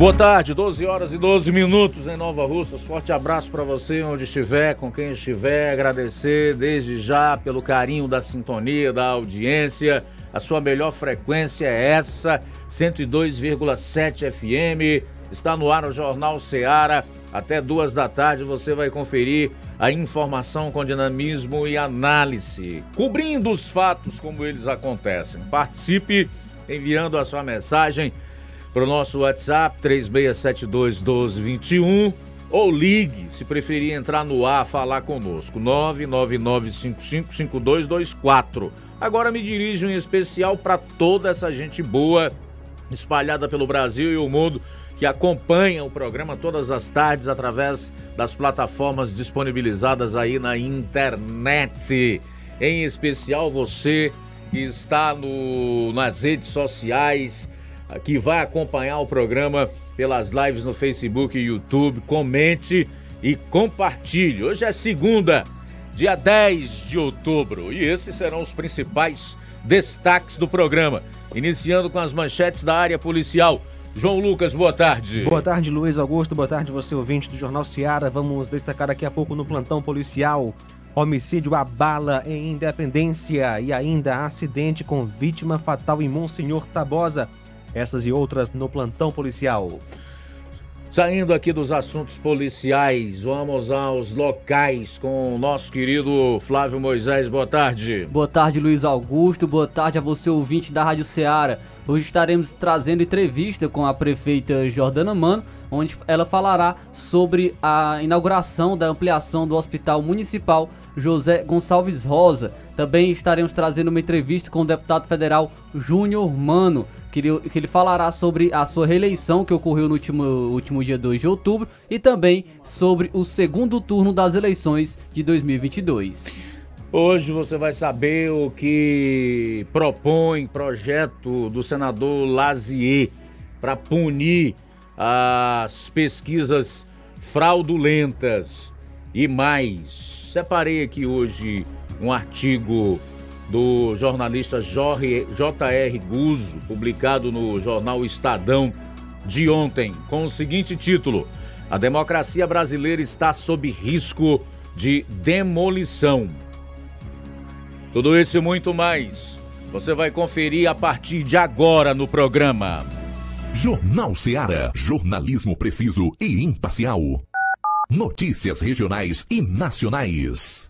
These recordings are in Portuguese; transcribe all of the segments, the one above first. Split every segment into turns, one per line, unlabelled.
Boa tarde, 12 horas e 12 minutos em Nova Russas. Forte abraço para você onde estiver, com quem estiver. Agradecer desde já pelo carinho da sintonia, da audiência. A sua melhor frequência é essa, 102,7 FM. Está no ar o Jornal Seara. Até duas da tarde você vai conferir a informação com dinamismo e análise, cobrindo os fatos como eles acontecem. Participe enviando a sua mensagem para o nosso WhatsApp 3672 1221 ou ligue, se preferir entrar no ar, falar conosco, 999555224. Agora me dirijo em especial para toda essa gente boa espalhada pelo Brasil e o mundo que acompanha o programa todas as tardes através das plataformas disponibilizadas aí na internet. Em especial você que está no, nas redes sociais, que vai acompanhar o programa pelas lives no Facebook e YouTube. Comente e compartilhe. Hoje é segunda, dia 10 de outubro, e esses serão os principais destaques do programa. Iniciando com as manchetes da área policial. João Lucas, boa tarde.
Boa tarde, Luiz Augusto. Boa tarde, você ouvinte do Jornal Seara. Vamos destacar daqui a pouco no plantão policial. Homicídio abala em Independência e ainda acidente com vítima fatal em Monsenhor Tabosa. Essas e outras no plantão policial.
Saindo aqui dos assuntos policiais, vamos aos locais com o nosso querido Flávio Moisés. Boa tarde.
Boa tarde, Luiz Augusto. Boa tarde a você, ouvinte da Rádio Ceará. Hoje estaremos trazendo entrevista com a prefeita Jordana Mano, onde ela falará sobre a inauguração da ampliação do Hospital Municipal José Gonçalves Rosa. Também estaremos trazendo uma entrevista com o deputado federal Júnior Mano, que ele, que ele falará sobre a sua reeleição que ocorreu no último, último dia 2 de outubro e também sobre o segundo turno das eleições de 2022.
Hoje você vai saber o que propõe projeto do senador Lazier para punir as pesquisas fraudulentas e mais. Separei aqui hoje um artigo do jornalista J.R. Guzzo, publicado no jornal Estadão de ontem, com o seguinte título: A democracia brasileira está sob risco de demolição. Tudo isso e muito mais você vai conferir a partir de agora no programa.
Jornal Seara. Jornalismo preciso e imparcial. Notícias regionais e nacionais.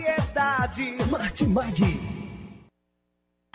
variedade.
Martimag.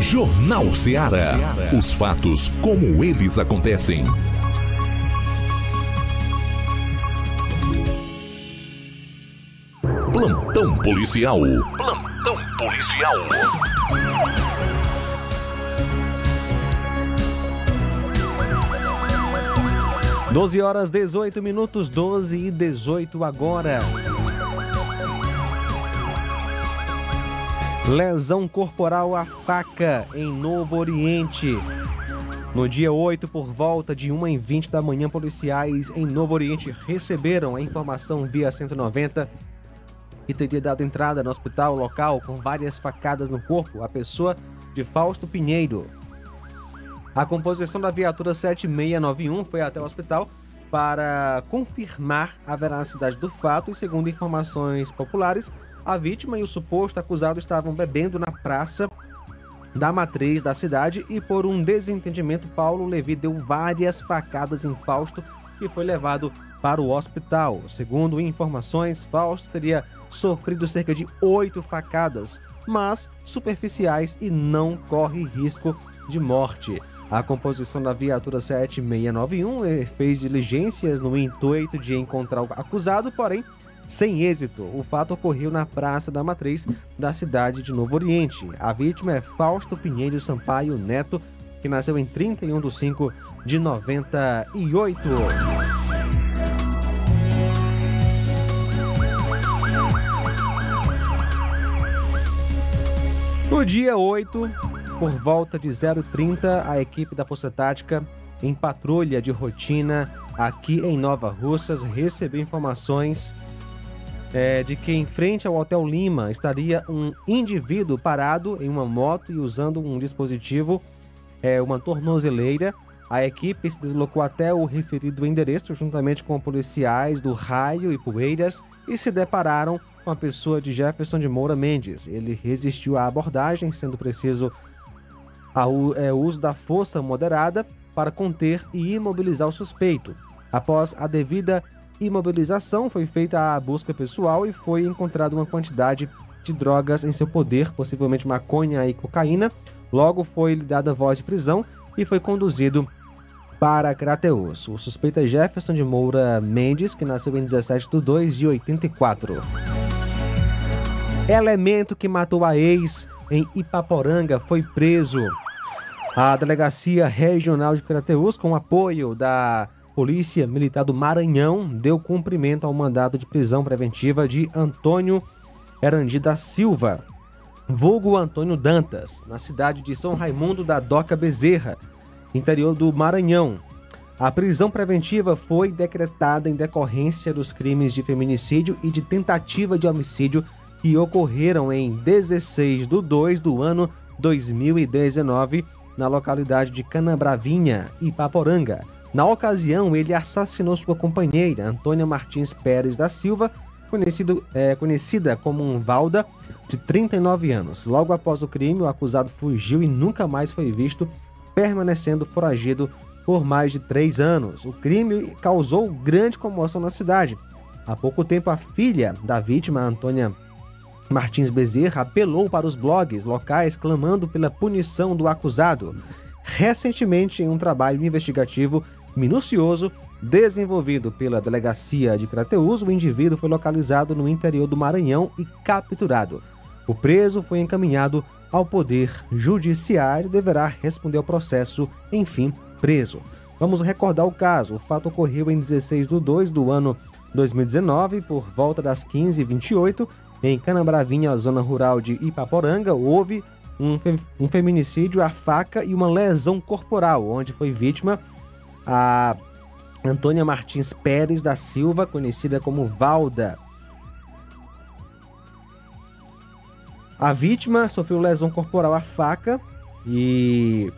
Jornal Ceará. Os fatos como eles acontecem. Plantão policial. Plantão policial.
Doze horas 18 minutos, 12 e 18 agora. Lesão corporal à faca em Novo Oriente. No dia 8, por volta de 1 em 20 da manhã, policiais em Novo Oriente receberam a informação via 190 que teria dado entrada no hospital local com várias facadas no corpo a pessoa de Fausto Pinheiro. A composição da viatura 7691 foi até o hospital para confirmar a veracidade do fato e, segundo informações populares, a vítima e o suposto acusado estavam bebendo na praça da matriz da cidade e, por um desentendimento, Paulo Levi deu várias facadas em Fausto e foi levado para o hospital. Segundo informações, Fausto teria sofrido cerca de oito facadas, mas superficiais e não corre risco de morte. A composição da viatura 7691 eh, fez diligências no intuito de encontrar o acusado, porém sem êxito. O fato ocorreu na Praça da Matriz da cidade de Novo Oriente. A vítima é Fausto Pinheiro Sampaio Neto, que nasceu em 31 de 5 de 98. No dia 8, por volta de 0h30, a equipe da Força Tática, em patrulha de rotina aqui em Nova Russas, recebeu informações é, de que em frente ao Hotel Lima estaria um indivíduo parado em uma moto e usando um dispositivo, é, uma tornozeleira. A equipe se deslocou até o referido endereço juntamente com policiais do Raio e Poeiras e se depararam com a pessoa de Jefferson de Moura Mendes. Ele resistiu à abordagem, sendo preciso o é, uso da força moderada para conter e imobilizar o suspeito. Após a devida imobilização, foi feita a busca pessoal e foi encontrada uma quantidade de drogas em seu poder, possivelmente maconha e cocaína. Logo foi lhe dada voz de prisão e foi conduzido para Crateus. O suspeito é Jefferson de Moura Mendes, que nasceu em 17 de 2 de 84. Elemento que matou a ex em Ipaporanga foi preso. A Delegacia Regional de Crateus, com apoio da Polícia Militar do Maranhão, deu cumprimento ao mandado de prisão preventiva de Antônio Erandi da Silva, vulgo Antônio Dantas, na cidade de São Raimundo da Doca Bezerra, interior do Maranhão. A prisão preventiva foi decretada em decorrência dos crimes de feminicídio e de tentativa de homicídio que ocorreram em 16 de 2 do ano 2019 na localidade de Canabravinha, Ipaporanga. Na ocasião, ele assassinou sua companheira, Antônia Martins Pérez da Silva, conhecido, é, conhecida como um Valda, de 39 anos. Logo após o crime, o acusado fugiu e nunca mais foi visto, permanecendo foragido por mais de três anos. O crime causou grande comoção na cidade. Há pouco tempo, a filha da vítima, Antônia Martins Bezerra apelou para os blogs locais clamando pela punição do acusado. Recentemente, em um trabalho investigativo minucioso desenvolvido pela delegacia de Crateus, o indivíduo foi localizado no interior do Maranhão e capturado. O preso foi encaminhado ao Poder Judiciário e deverá responder ao processo, enfim, preso. Vamos recordar o caso. O fato ocorreu em 16 de 2 do ano 2019, por volta das 15h28, em Canabravinha, zona rural de Ipaporanga, houve um, fe um feminicídio à faca e uma lesão corporal, onde foi vítima a Antônia Martins Pérez da Silva, conhecida como Valda. A vítima sofreu lesão corporal à faca e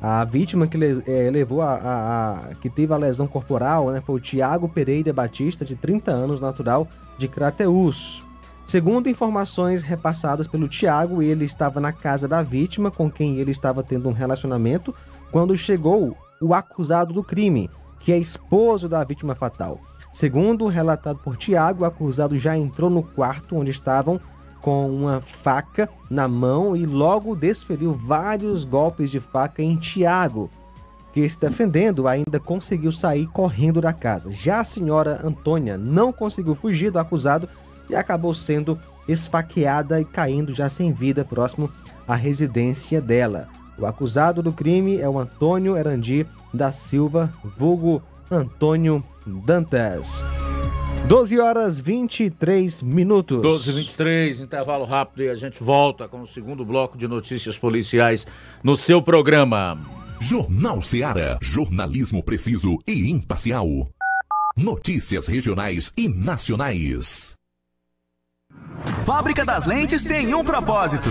a vítima que é, levou a, a, a, que teve a lesão corporal né, foi o Tiago Pereira Batista, de 30 anos, natural de Crateus. Segundo informações repassadas pelo Tiago, ele estava na casa da vítima, com quem ele estava tendo um relacionamento, quando chegou o acusado do crime, que é esposo da vítima fatal. Segundo relatado por Tiago, o acusado já entrou no quarto onde estavam com uma faca na mão e logo desferiu vários golpes de faca em Tiago, que se defendendo ainda conseguiu sair correndo da casa. Já a senhora Antônia não conseguiu fugir do acusado e acabou sendo esfaqueada e caindo já sem vida próximo à residência dela. O acusado do crime é o Antônio Erandi da Silva, vulgo Antônio Dantas. 12 horas 23 minutos.
12 e 23, intervalo rápido e a gente volta com o segundo bloco de notícias policiais no seu programa.
Jornal Seara. Jornalismo preciso e imparcial. Notícias regionais e nacionais.
Fábrica das Lentes tem um propósito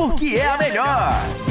porque é a melhor.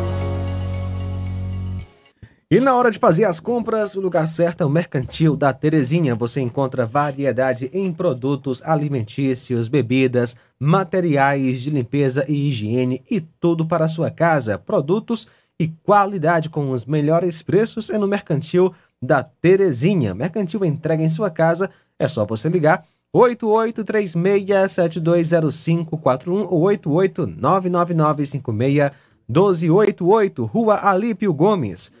E na hora de fazer as compras, o lugar certo é o Mercantil da Terezinha. Você encontra variedade em produtos alimentícios, bebidas, materiais de limpeza e higiene e tudo para a sua casa. Produtos e qualidade com os melhores preços é no Mercantil da Terezinha. Mercantil entrega em sua casa, é só você ligar 8836720541 ou 88999561288, Rua Alípio Gomes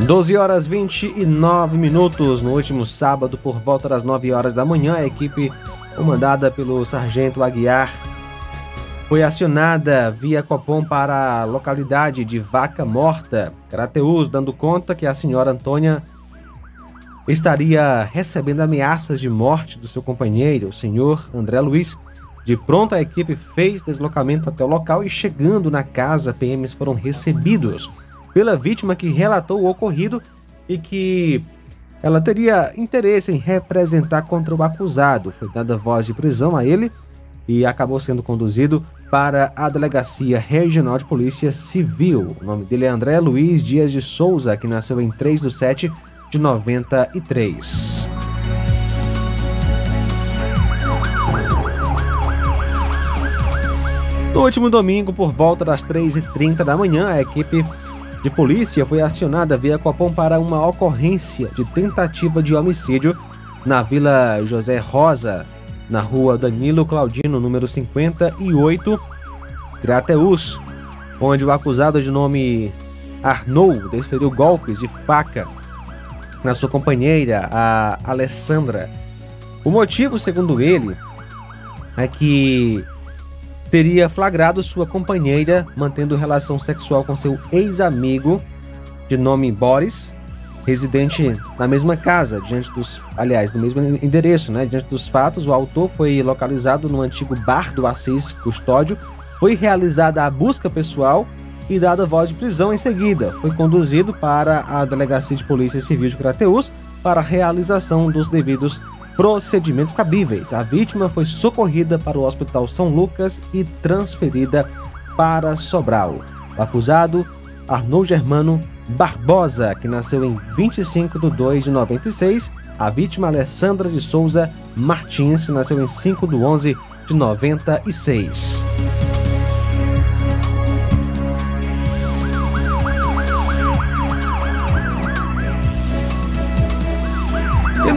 12 horas 29 minutos. No último sábado, por volta das 9 horas da manhã, a equipe comandada pelo sargento Aguiar foi acionada via Copom para a localidade de Vaca Morta, Crateus, dando conta que a senhora Antônia estaria recebendo ameaças de morte do seu companheiro, o senhor André Luiz. De pronto, a equipe fez deslocamento até o local e, chegando na casa, PMs foram recebidos pela vítima que relatou o ocorrido e que ela teria interesse em representar contra o acusado. Foi dada voz de prisão a ele e acabou sendo conduzido para a Delegacia Regional de Polícia Civil. O nome dele é André Luiz Dias de Souza, que nasceu em 3 de 7 de 93. No último domingo, por volta das 3h30 da manhã, a equipe de polícia foi acionada via Copom para uma ocorrência de tentativa de homicídio na Vila José Rosa, na rua Danilo Claudino, número 58, Crateus, onde o acusado de nome Arnou desferiu golpes de faca na sua companheira, a Alessandra. O motivo, segundo ele, é que teria flagrado sua companheira mantendo relação sexual com seu ex-amigo de nome Boris, residente na mesma casa, diante dos, aliás, no mesmo endereço, né? Diante dos fatos, o autor foi localizado no antigo bar do Assis Custódio, foi realizada a busca pessoal e dada voz de prisão em seguida. Foi conduzido para a Delegacia de Polícia Civil de Crateús para a realização dos devidos procedimentos cabíveis. A vítima foi socorrida para o Hospital São Lucas e transferida para Sobral. O acusado, Arnold Germano Barbosa, que nasceu em 25 de 2 de 96. A vítima, Alessandra de Souza Martins, que nasceu em 5 de 11 de 96.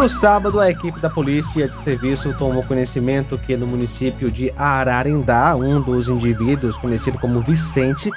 No sábado, a equipe da Polícia de Serviço tomou conhecimento que no município de Ararendá, um dos indivíduos, conhecido como Vicente,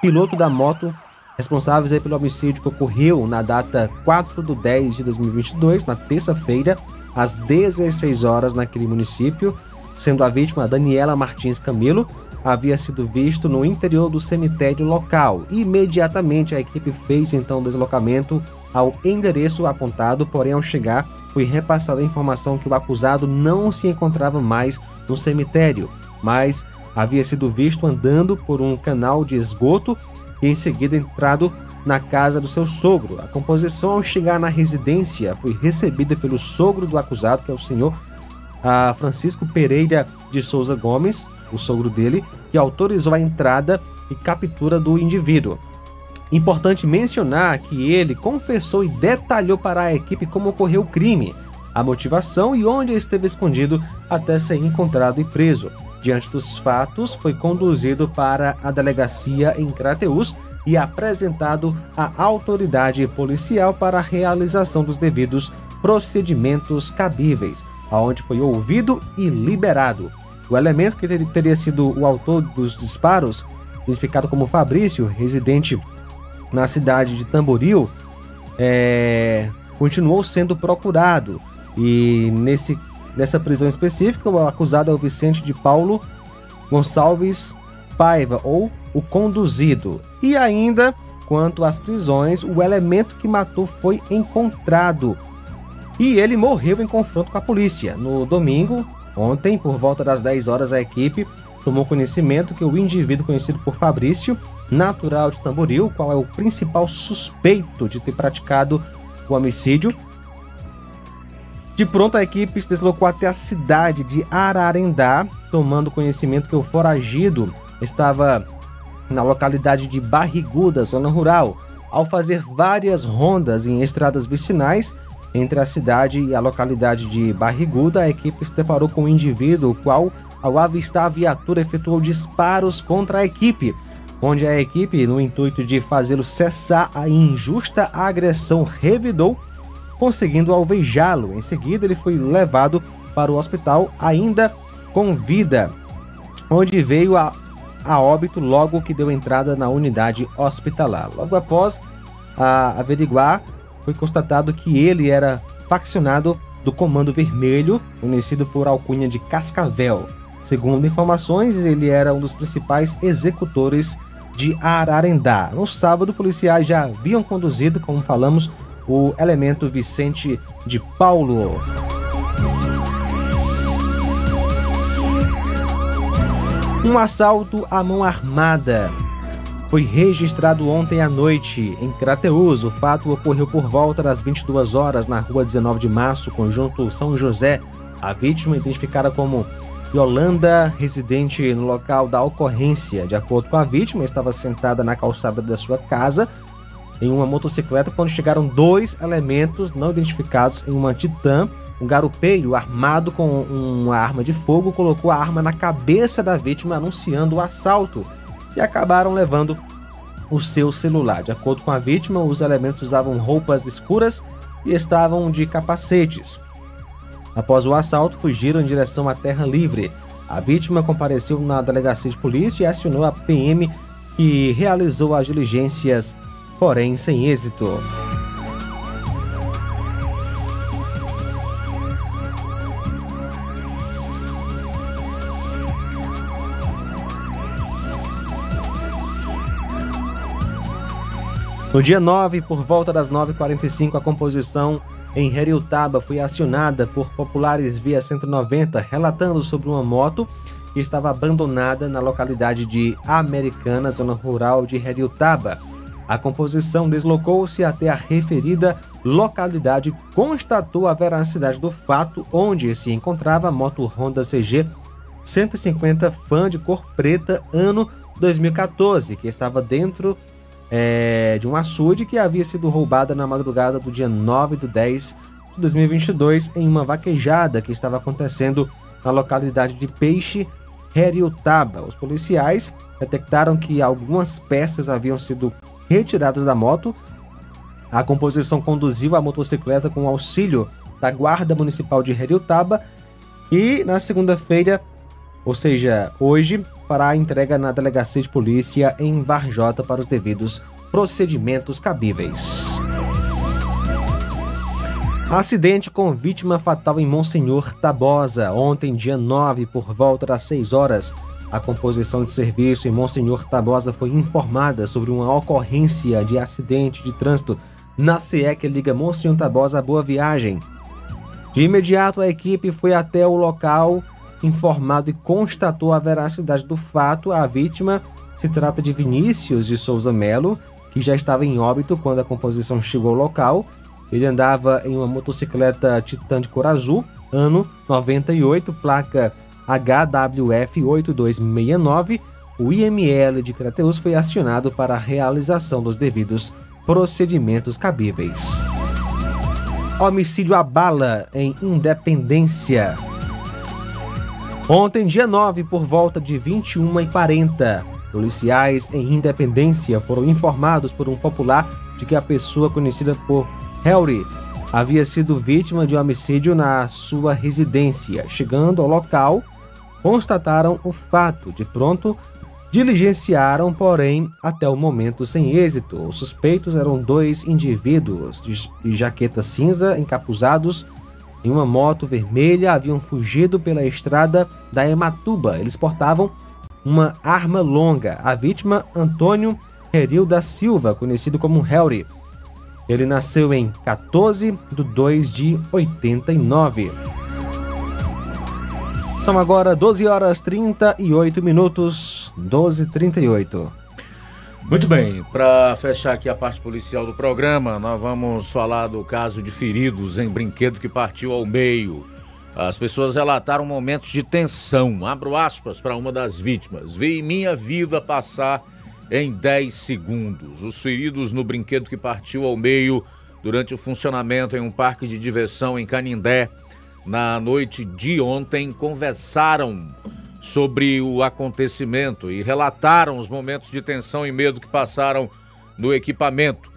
piloto da moto, responsáveis pelo homicídio que ocorreu na data 4 de 10 de 2022, na terça-feira, às 16 horas naquele município, sendo a vítima Daniela Martins Camilo, havia sido visto no interior do cemitério local. Imediatamente a equipe fez então o deslocamento ao endereço apontado, porém ao chegar foi repassada a informação que o acusado não se encontrava mais no cemitério, mas havia sido visto andando por um canal de esgoto e em seguida entrado na casa do seu sogro. A composição ao chegar na residência foi recebida pelo sogro do acusado, que é o senhor a Francisco Pereira de Souza Gomes, o sogro dele, que autorizou a entrada e captura do indivíduo. Importante mencionar que ele confessou e detalhou para a equipe como ocorreu o crime, a motivação e onde esteve escondido até ser encontrado e preso. Diante dos fatos, foi conduzido para a delegacia em Crateús e apresentado à autoridade policial para a realização dos devidos procedimentos cabíveis, aonde foi ouvido e liberado. O elemento que teria sido o autor dos disparos, identificado como Fabrício, residente na cidade de Tamboril, é, continuou sendo procurado. E nesse, nessa prisão específica, o acusado é o Vicente de Paulo Gonçalves Paiva, ou o conduzido. E ainda, quanto às prisões, o elemento que matou foi encontrado. E ele morreu em confronto com a polícia. No domingo, ontem, por volta das 10 horas, a equipe tomou conhecimento que o indivíduo conhecido por Fabrício, natural de Tamboril, qual é o principal suspeito de ter praticado o homicídio, de pronto, a equipe se deslocou até a cidade de Ararendá, tomando conhecimento que o foragido estava na localidade de Barriguda, zona rural. Ao fazer várias rondas em estradas vicinais entre a cidade e a localidade de Barriguda, a equipe se deparou com um indivíduo, o qual, ao avistar a viatura, efetuou disparos contra a equipe, onde a equipe, no intuito de fazê-lo cessar a injusta agressão, revidou conseguindo alvejá-lo. Em seguida, ele foi levado para o hospital ainda com vida, onde veio a, a óbito logo que deu entrada na unidade hospitalar. Logo após a averiguar, foi constatado que ele era faccionado do Comando Vermelho, conhecido por alcunha de Cascavel. Segundo informações, ele era um dos principais executores de Ararendá. No sábado, policiais já haviam conduzido, como falamos, o elemento Vicente de Paulo. Um assalto à mão armada foi registrado ontem à noite em Crateús. O fato ocorreu por volta das 22 horas na rua 19 de março, conjunto São José. A vítima, identificada como Yolanda, residente no local da ocorrência. De acordo com a vítima, estava sentada na calçada da sua casa em uma motocicleta quando chegaram dois elementos não identificados em uma Titan. Um garupeiro armado com uma arma de fogo colocou a arma na cabeça da vítima, anunciando o assalto, e acabaram levando o seu celular. De acordo com a vítima, os elementos usavam roupas escuras e estavam de capacetes. Após o assalto, fugiram em direção à Terra Livre. A vítima compareceu na delegacia de polícia e acionou a PM, que realizou as diligências porém sem êxito. No dia 9, por volta das 9h45, a composição em Heriutaba foi acionada por populares via 190, relatando sobre uma moto que estava abandonada na localidade de Americana, zona rural de Heriutaba. A composição deslocou-se até a referida localidade constatou a veracidade do fato onde se encontrava a moto Honda CG 150 Fan de cor preta ano 2014, que estava dentro é, de um açude que havia sido roubada na madrugada do dia 9 de 10 de 2022 em uma vaquejada que estava acontecendo na localidade de Peixe, Heriutaba. Os policiais detectaram que algumas peças haviam sido retiradas da moto. A composição conduziu a motocicleta com auxílio da Guarda Municipal de Heriutaba e na segunda-feira, ou seja, hoje, para a entrega na delegacia de polícia em Varjota para os devidos procedimentos cabíveis. Acidente com vítima fatal em Monsenhor Tabosa. Ontem, dia 9, por volta das 6 horas, a composição de serviço em Monsenhor Tabosa foi informada sobre uma ocorrência de acidente de trânsito na CE que liga Monsenhor Tabosa a Boa Viagem. De imediato, a equipe foi até o local informado e constatou a veracidade do fato. A vítima se trata de Vinícius de Souza Melo, que já estava em óbito quando a composição chegou ao local. Ele andava em uma motocicleta Titan de cor azul, ano 98, placa HWF 8269. O IML de Crateus foi acionado para a realização dos devidos procedimentos cabíveis. Homicídio à bala em Independência. Ontem, dia 9, por volta de 21h40, policiais em Independência foram informados por um popular de que a pessoa conhecida por Harry havia sido vítima de homicídio na sua residência. Chegando ao local, constataram o fato. De pronto, diligenciaram, porém, até o momento sem êxito. Os suspeitos eram dois indivíduos de jaqueta cinza encapuzados em uma moto vermelha, haviam fugido pela estrada da Ematuba. Eles portavam uma arma longa. A vítima, Antônio Heril da Silva, conhecido como Harry. Ele nasceu em 14 de 2 de 89. São agora 12 horas 38 minutos, 12 e 38.
Muito bem, para fechar aqui a parte policial do programa, nós vamos falar do caso de feridos em brinquedo que partiu ao meio. As pessoas relataram momentos de tensão. Abro aspas para uma das vítimas. Vi minha vida passar em 10 segundos. Os feridos no brinquedo que partiu ao meio durante o funcionamento em um parque de diversão em Canindé na noite de ontem, conversaram sobre o acontecimento e relataram os momentos de tensão e medo que passaram no equipamento.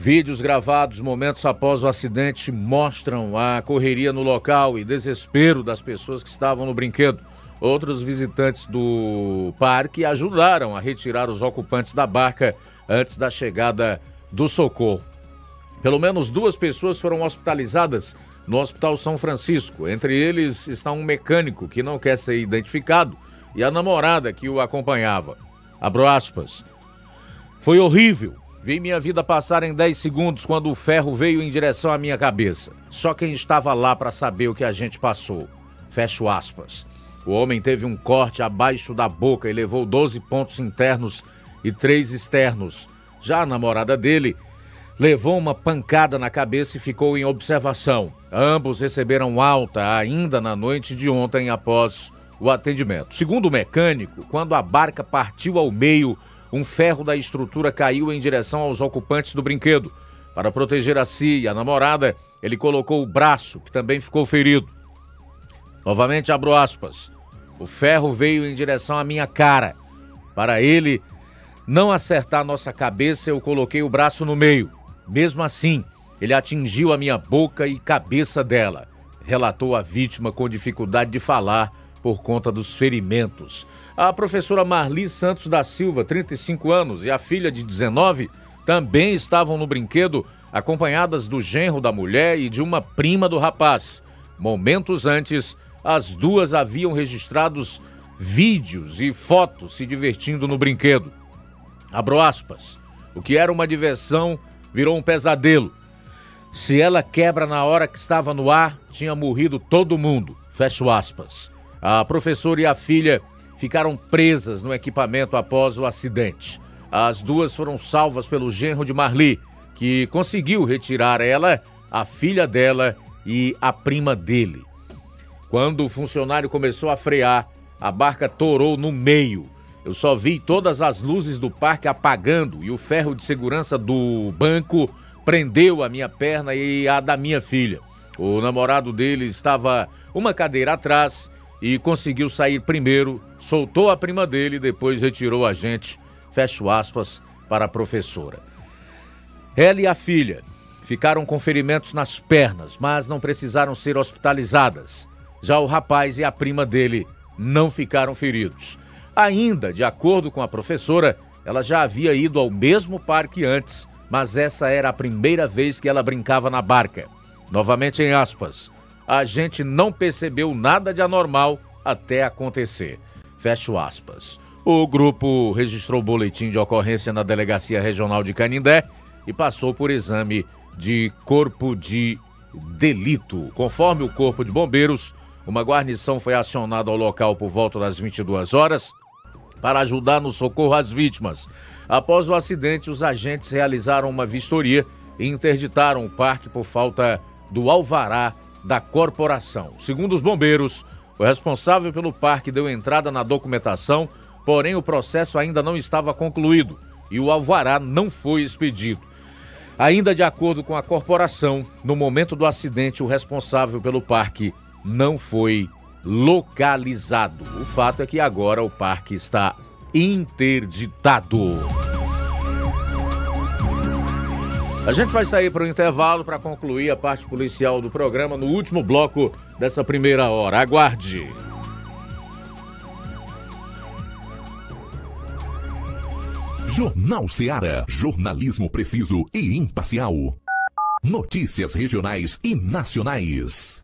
Vídeos gravados momentos após o acidente mostram a correria no local e desespero das pessoas que estavam no brinquedo. Outros visitantes do parque ajudaram a retirar os ocupantes da barca antes da chegada do socorro. Pelo menos duas pessoas foram hospitalizadas no Hospital São Francisco. Entre eles está um mecânico que não quer ser identificado e a namorada que o acompanhava. Abro aspas. Foi horrível. Vi minha vida passar em 10 segundos quando o ferro veio em direção à minha cabeça. Só quem estava lá para saber o que a gente passou. Fecho aspas. O homem teve um corte abaixo da boca e levou 12 pontos internos e 3 externos. Já a namorada dele levou uma pancada na cabeça e ficou em observação. Ambos receberam alta ainda na noite de ontem após o atendimento. Segundo o mecânico, quando a barca partiu ao meio, um ferro da estrutura caiu em direção aos ocupantes do brinquedo. Para proteger a si e a namorada, ele colocou o braço, que também ficou ferido. Novamente abro aspas. O ferro veio em direção à minha cara. Para ele não acertar nossa cabeça, eu coloquei o braço no meio. Mesmo assim, ele atingiu a minha boca e cabeça dela, relatou a vítima com dificuldade de falar por conta dos ferimentos. A professora Marli Santos da Silva, 35 anos, e a filha de 19 também estavam no brinquedo, acompanhadas do genro da mulher e de uma prima do rapaz. Momentos antes, as duas haviam registrados vídeos e fotos se divertindo no brinquedo. Abro aspas. O que era uma diversão virou um pesadelo. Se ela quebra na hora que estava no ar, tinha morrido todo mundo. Fecho aspas. A professora e a filha ficaram presas no equipamento após o acidente. As duas foram salvas pelo genro de Marli, que conseguiu retirar ela, a filha dela e a prima dele. Quando o funcionário começou a frear, a barca torou no meio. Eu só vi todas as luzes do parque apagando e o ferro de segurança do banco prendeu a minha perna e a da minha filha. O namorado dele estava uma cadeira atrás e conseguiu sair primeiro, soltou a prima dele e depois retirou a gente, fecho aspas, para a professora. Ela e a filha ficaram com ferimentos nas pernas, mas não precisaram ser hospitalizadas. Já o rapaz e a prima dele não ficaram feridos. Ainda, de acordo com a professora, ela já havia ido ao mesmo parque antes, mas essa era a primeira vez que ela brincava na barca. Novamente em aspas, a gente não percebeu nada de anormal até acontecer. Fecho aspas. O grupo registrou boletim de ocorrência na Delegacia Regional de Canindé e passou por exame de corpo de delito. Conforme o Corpo de Bombeiros, uma guarnição foi acionada ao local por volta das 22 horas para ajudar no socorro às vítimas. Após o acidente, os agentes realizaram uma vistoria e interditaram o parque por falta do alvará da corporação. Segundo os bombeiros, o responsável pelo parque deu entrada na documentação, porém o processo ainda não estava concluído e o alvará não foi expedido. Ainda de acordo com a corporação, no momento do acidente, o responsável pelo parque não foi localizado. O fato é que agora o parque está interditado. A gente vai sair para o intervalo para concluir a parte policial do programa no último bloco dessa primeira hora. Aguarde.
Jornal Seara. Jornalismo preciso e imparcial. Notícias regionais e nacionais.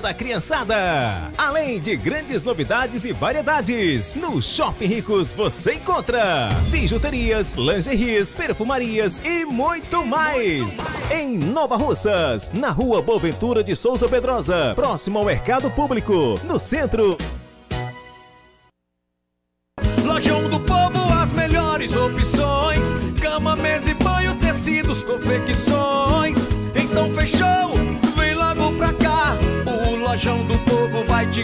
da criançada. Além de grandes novidades e variedades, no Shopping Ricos você encontra bijuterias, lingeries, perfumarias e muito mais. Em Nova Russas, na rua Boaventura de Souza Pedrosa, próximo ao Mercado Público, no centro.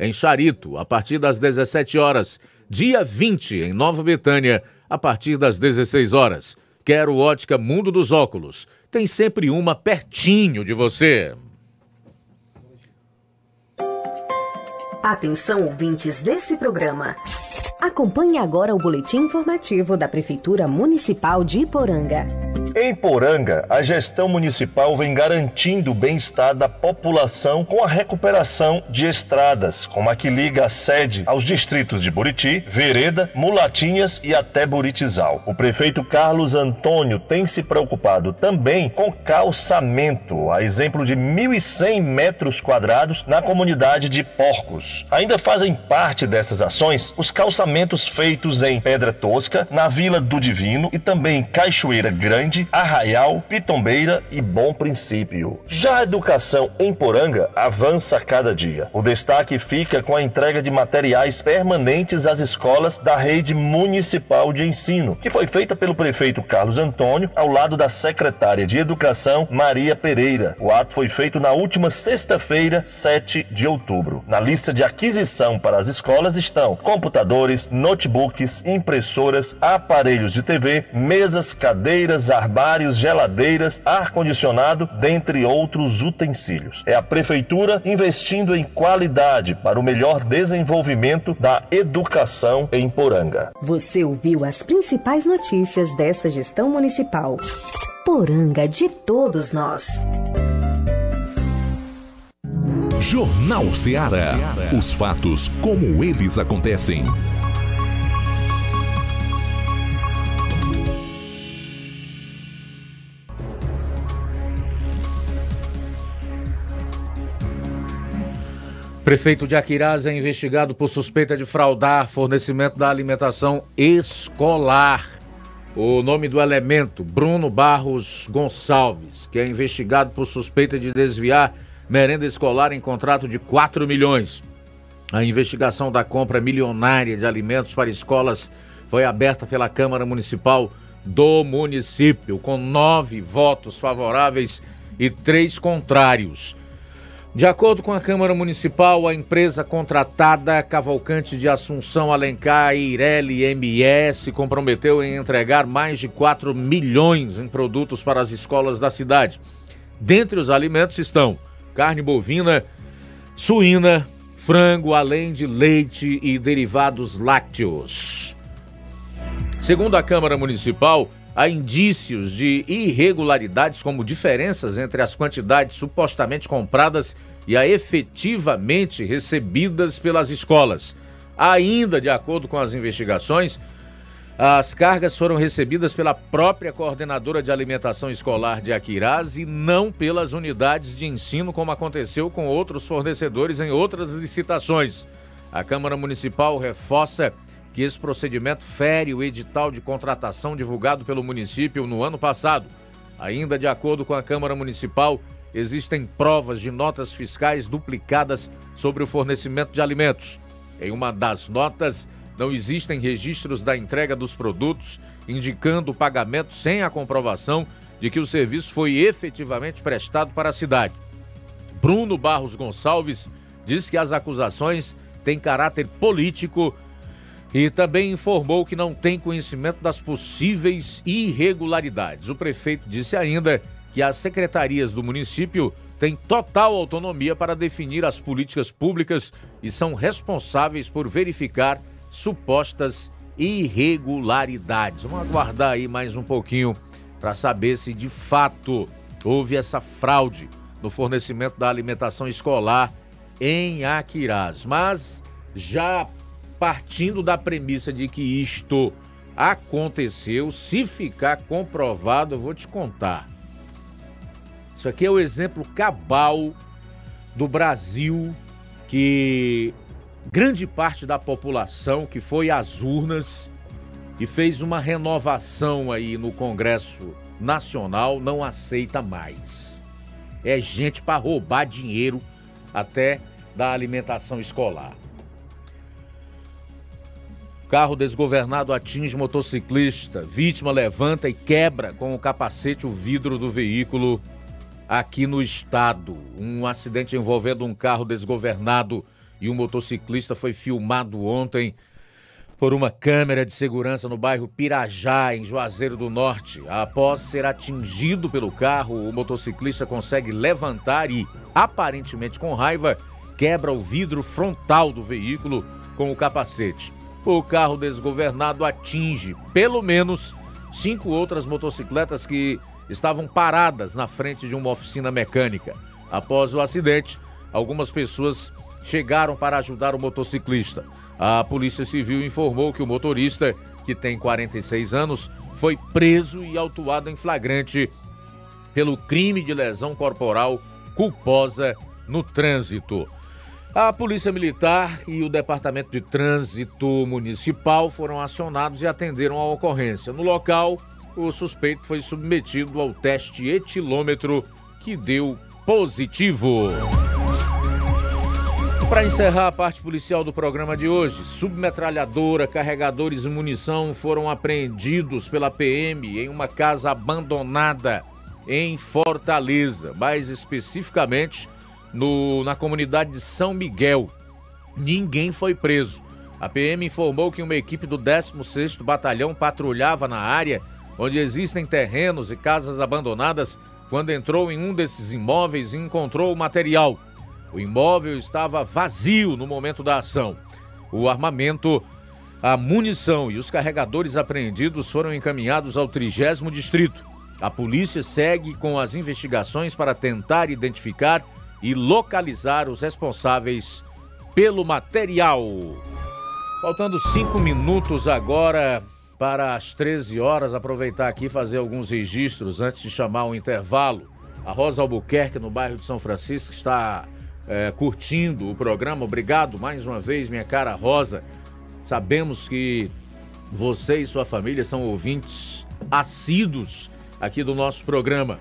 em Charito, a partir das 17 horas. Dia 20 em Nova Betânia, a partir das 16 horas. Quero Ótica Mundo dos Óculos. Tem sempre uma pertinho de você.
Atenção, ouvintes desse programa. Acompanhe agora o boletim informativo da Prefeitura Municipal de Iporanga.
Em Poranga, a gestão municipal vem garantindo o bem-estar da população com a recuperação de estradas, como a que liga a sede aos distritos de Buriti, Vereda, Mulatinhas e até Buritizal. O prefeito Carlos Antônio tem se preocupado também com calçamento, a exemplo de 1.100 metros quadrados na comunidade de Porcos. Ainda fazem parte dessas ações os calçamentos feitos em Pedra Tosca, na Vila do Divino e também Cachoeira Grande, Arraial, Pitombeira e Bom Princípio. Já a educação em Poranga avança cada dia. O destaque fica com a entrega de materiais permanentes às escolas da rede municipal de ensino, que foi feita pelo prefeito Carlos Antônio ao lado da secretária de Educação Maria Pereira. O ato foi feito na última sexta-feira, 7 de outubro. Na lista de aquisição para as escolas estão computadores, notebooks, impressoras, aparelhos de TV, mesas, cadeiras, armários, geladeiras, ar-condicionado, dentre outros utensílios. É a Prefeitura investindo em qualidade para o melhor desenvolvimento da educação em Poranga.
Você ouviu as principais notícias desta gestão municipal. Poranga de todos nós.
Jornal Ceará. Os fatos como eles acontecem.
Prefeito de Aquiraz é investigado por suspeita de fraudar fornecimento da alimentação escolar. O nome do elemento, Bruno Barros Gonçalves, que é investigado por suspeita de desviar merenda escolar em contrato de 4 milhões. A investigação da compra milionária de alimentos para escolas foi aberta pela Câmara Municipal do município, com nove votos favoráveis e três contrários. De acordo com a Câmara Municipal, a empresa contratada Cavalcante de Assunção Alencar Eireli MS comprometeu em entregar mais de 4 milhões em produtos para as escolas da cidade. Dentre os alimentos estão carne bovina, suína, frango, além de leite e derivados lácteos. Segundo a Câmara Municipal, há indícios de irregularidades, como diferenças entre as quantidades supostamente compradas e a efetivamente recebidas pelas escolas. Ainda de acordo com as investigações, as cargas foram recebidas pela própria coordenadora de alimentação escolar de Aquiraz e não pelas unidades de ensino, como aconteceu com outros fornecedores em outras licitações. A Câmara Municipal reforça que esse procedimento fere o edital de contratação divulgado pelo município no ano passado. Ainda de acordo com a Câmara Municipal, existem provas de notas fiscais duplicadas sobre o fornecimento de alimentos. Em uma das notas, Não existem registros da entrega dos produtos indicando o pagamento sem a comprovação de que o serviço foi efetivamente prestado para a cidade. Bruno Barros Gonçalves diz que as acusações têm caráter político e também informou que não tem conhecimento das possíveis irregularidades. O prefeito disse ainda que as secretarias do município têm total autonomia para definir as políticas públicas e são responsáveis por verificar supostas irregularidades. Vamos aguardar aí mais um pouquinho para saber se de fato houve essa fraude no fornecimento da alimentação escolar em Aquiraz. Mas já partindo da premissa de que isto aconteceu, se ficar comprovado, eu vou te contar. Isso aqui é o exemplo cabal do Brasil que grande parte da população que foi às urnas e fez uma renovação aí no Congresso Nacional não aceita mais. É gente para roubar dinheiro até da alimentação escolar. Carro desgovernado atinge motociclista. Vítima levanta e quebra com o capacete o vidro do veículo aqui no estado. Um acidente envolvendo um carro desgovernado e um motociclista foi filmado ontem por uma câmera de segurança no bairro Pirajá, em Juazeiro do Norte. Após ser atingido pelo carro, o motociclista consegue levantar e, aparentemente com raiva, quebra o vidro frontal do veículo com o capacete. O carro desgovernado atinge pelo menos cinco outras motocicletas que estavam paradas na frente de uma oficina mecânica. Após o acidente, algumas pessoas chegaram para ajudar o motociclista. A Polícia Civil informou que o motorista, que tem 46 anos, foi preso e autuado em flagrante pelo crime de lesão corporal culposa no trânsito. A Polícia Militar e o Departamento de Trânsito Municipal foram acionados e atenderam a ocorrência. No local, o suspeito foi submetido ao teste etilômetro que deu positivo. Para encerrar a parte policial do programa de hoje, submetralhadora, carregadores e munição foram apreendidos pela PM em uma casa abandonada em Fortaleza, mais especificamente no, na comunidade de São Miguel. Ninguém foi preso. A PM informou que uma equipe do 16º Batalhão patrulhava na área onde existem terrenos e casas abandonadas quando entrou em um desses imóveis e encontrou o material. O imóvel estava vazio no momento da ação. O armamento, a munição e os carregadores apreendidos foram encaminhados ao 30 Distrito. A polícia segue com as investigações para tentar identificar e localizar os responsáveis pelo material. Faltando cinco minutos agora para as 13 horas, aproveitar aqui e fazer alguns registros antes de chamar o intervalo. A Rosa Albuquerque, no bairro de São Francisco, está é, curtindo o programa. Obrigado mais uma vez, minha cara Rosa. Sabemos que você e sua família são ouvintes assíduos aqui do nosso programa.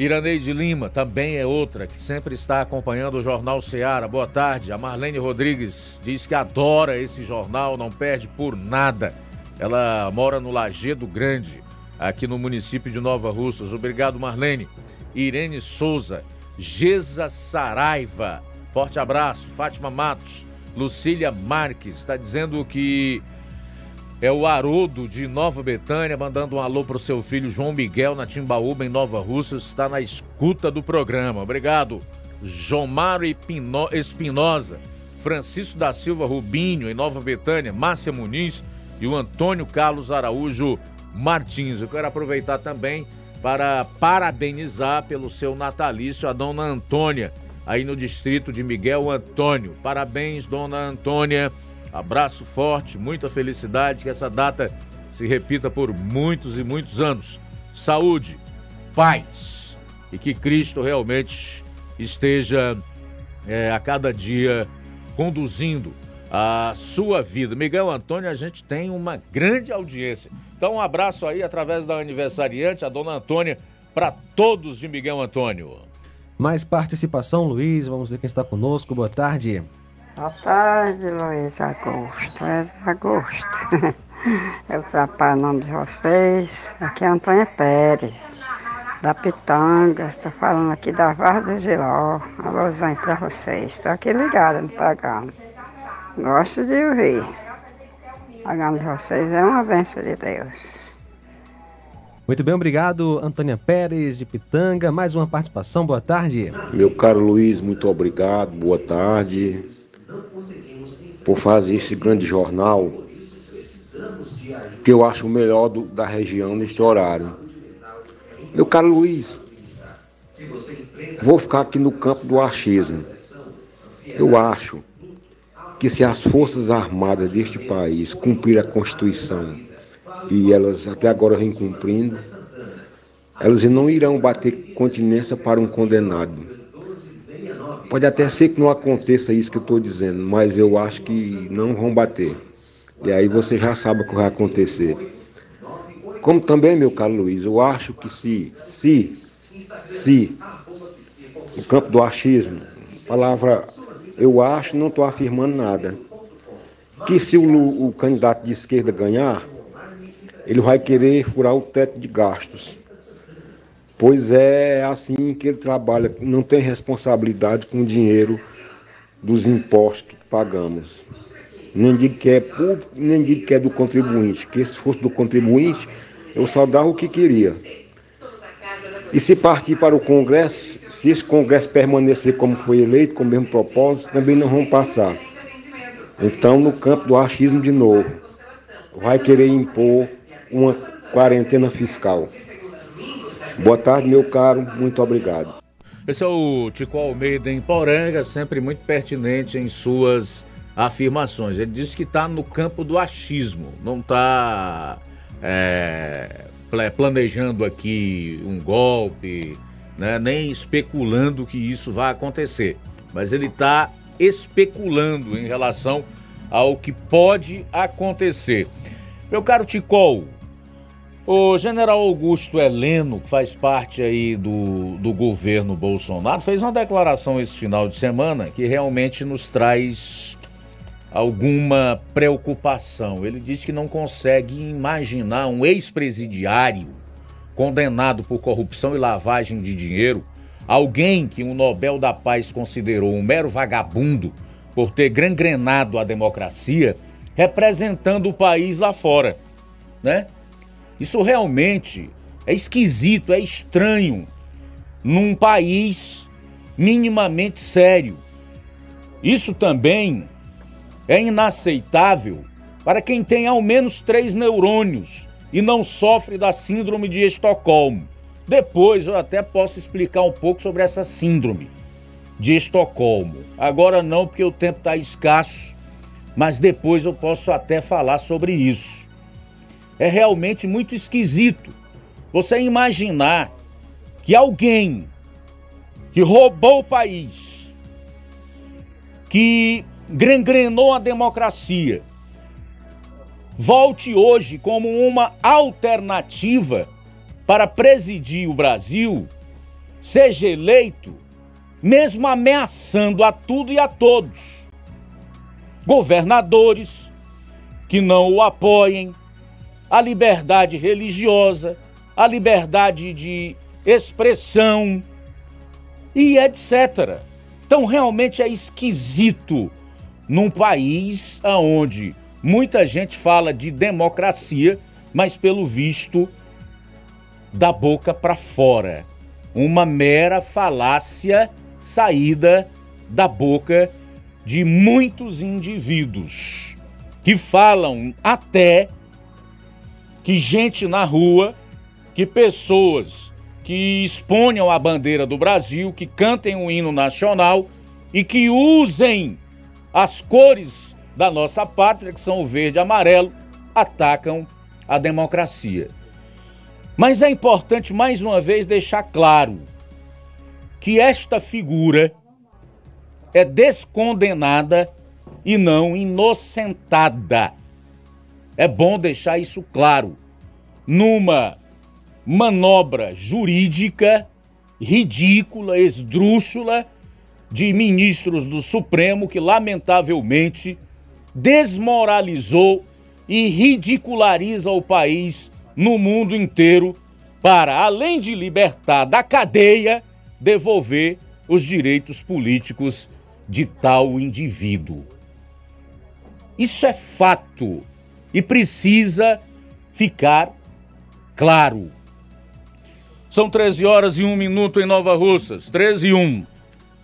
Iraneide Lima também é outra que sempre está acompanhando o Jornal Seara. Boa tarde. A Marlene Rodrigues diz que adora esse jornal, não perde por nada. Ela mora no Lagedo Grande, aqui no município de Nova Russas. Obrigado, Marlene. Irene Souza, Geza Saraiva, forte abraço. Fátima Matos, Lucília Marques, está dizendo que é o Haroldo de Nova Betânia, mandando um alô para o seu filho João Miguel na Timbaúba, em Nova Russas, está na escuta do programa. Obrigado. Jomaro Espinosa, Francisco da Silva Rubinho, em Nova Betânia, Márcia Muniz e o Antônio Carlos Araújo Martins. Eu quero aproveitar também para parabenizar pelo seu natalício a dona Antônia, aí no distrito de Miguel Antônio. Parabéns, dona Antônia Abraço forte, muita felicidade, que essa data se repita por muitos e muitos anos. Saúde, paz e que Cristo realmente esteja é, a cada dia conduzindo a sua vida. Miguel Antônio, a gente tem uma grande audiência. Então, um abraço aí através da aniversariante, a dona Antônia, para todos de Miguel Antônio.
Mais participação, Luiz. Vamos ver quem está conosco. Boa tarde.
Boa tarde, Luiz Augusto. Luiz Augusto. Eu trabalho em nome de vocês. Aqui é Antônia Pérez, da Pitanga. Estou falando aqui da Varda do Giló. Alôzão para vocês. Estou aqui ligada no programa. Gosto de ouvir. O programa de vocês é uma bênção de Deus.
Muito bem, obrigado, Antônia Pérez de Pitanga. Mais uma participação, boa tarde.
Meu caro Luiz, muito obrigado, boa tarde por fazer esse grande jornal que eu acho o melhor do, da região neste horário. Meu caro Luiz, vou ficar aqui no campo do achismo. Eu acho que se as Forças Armadas deste país cumprir a Constituição e elas até agora vêm cumprindo, elas não irão bater continência para um condenado. Pode até ser que não aconteça isso que eu estou dizendo, mas eu acho que não vão bater. E aí você já sabe o que vai acontecer. Como também, meu caro Luiz, eu acho que se, se, se, o campo do achismo, palavra eu acho, não estou afirmando nada, que se o, o candidato de esquerda ganhar, ele vai querer furar o teto de gastos. Pois é assim que ele trabalha, não tem responsabilidade com o dinheiro dos impostos que pagamos nem digo que é público, nem digo que é do contribuinte, que se fosse do contribuinte, eu só dava o que queria. E se partir para o Congresso, se esse Congresso permanecer como foi eleito, com o mesmo propósito, também não vão passar. Então, no campo do achismo de novo, vai querer impor uma quarentena fiscal. Boa tarde, meu caro, muito obrigado.
Esse é o Tico Almeida em Poranga, sempre muito pertinente em suas afirmações. Ele disse que está no campo do achismo, não está é, planejando aqui um golpe, né, nem especulando que isso vai acontecer. Mas ele está especulando em relação ao que pode acontecer. Meu caro Ticol, o general Augusto Heleno, que faz parte aí do, do governo Bolsonaro, fez uma declaração esse final de semana que realmente nos traz alguma preocupação. Ele diz que não consegue imaginar um ex-presidiário condenado por corrupção e lavagem de dinheiro, alguém que o Nobel da Paz considerou um mero vagabundo por ter gangrenado a democracia, representando o país lá fora, né? Isso realmente é esquisito, é estranho num país minimamente sério. Isso também é inaceitável para quem tem ao menos três neurônios e não sofre da síndrome de Estocolmo. Depois eu até posso explicar um pouco sobre essa síndrome de Estocolmo. Agora não, porque o tempo está escasso, mas depois eu posso até falar sobre isso. É realmente muito esquisito você imaginar que alguém que roubou o país, que gangrenou a democracia, volte hoje como uma alternativa para presidir o Brasil, seja eleito, mesmo ameaçando a tudo e a todos. Governadores que não o apoiem, a liberdade religiosa, a liberdade de expressão e etc. Então realmente é esquisito num país onde muita gente fala de democracia, mas pelo visto da boca para fora. Uma mera falácia saída da boca de muitos indivíduos que falam até que gente na rua, que pessoas que exponham a bandeira do Brasil, que cantem o hino nacional e que usem as cores da nossa pátria, que são o verde e amarelo, atacam a democracia. Mas é importante mais uma vez deixar claro que esta figura é descondenada e não inocentada. É bom deixar isso claro. Numa manobra jurídica ridícula, esdrúxula, de ministros do Supremo que, lamentavelmente, desmoralizou e ridiculariza o país no mundo inteiro para, além de libertar da cadeia, devolver os direitos políticos de tal indivíduo. Isso é fato e precisa ficar claro. São 13 horas e 1 minuto em Nova Russas, 13 e 1.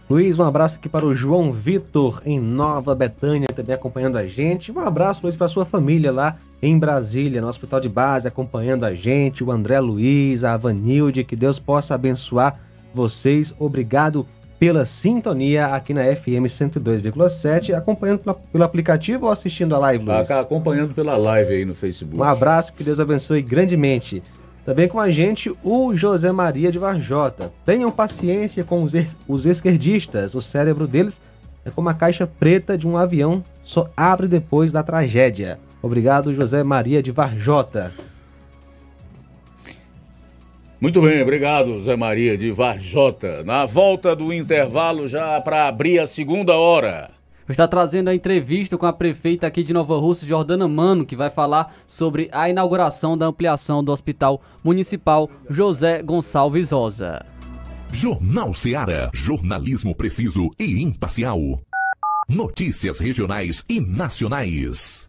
Luiz, um abraço aqui para o João Vitor, em Nova Betânia, também acompanhando a gente. Um abraço, Luiz, para sua família lá em Brasília, no Hospital de Base, acompanhando a gente. O André Luiz, a Vanilde, que Deus possa abençoar vocês. Obrigado pela sintonia aqui na FM 102,7, acompanhando pela- pelo aplicativo ou assistindo a live, Luiz?
Acompanhando pela live aí no Facebook.
Um abraço, que Deus abençoe grandemente. Também com a gente o José Maria de Varjota. Tenham paciência com os, os esquerdistas. O cérebro deles é como a caixa preta de um avião, só abre depois da tragédia. Obrigado, José Maria de Varjota.
Muito bem, obrigado, Zé Maria de Varjota. Na volta do intervalo, já para abrir a segunda hora.
Está trazendo a entrevista com a prefeita aqui de Nova Rússia, Jordana Mano, que vai falar sobre a inauguração da ampliação do Hospital Municipal José Gonçalves Oza.
Jornal Seara. Jornalismo preciso e imparcial. Notícias regionais e nacionais.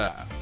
Música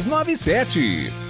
6297.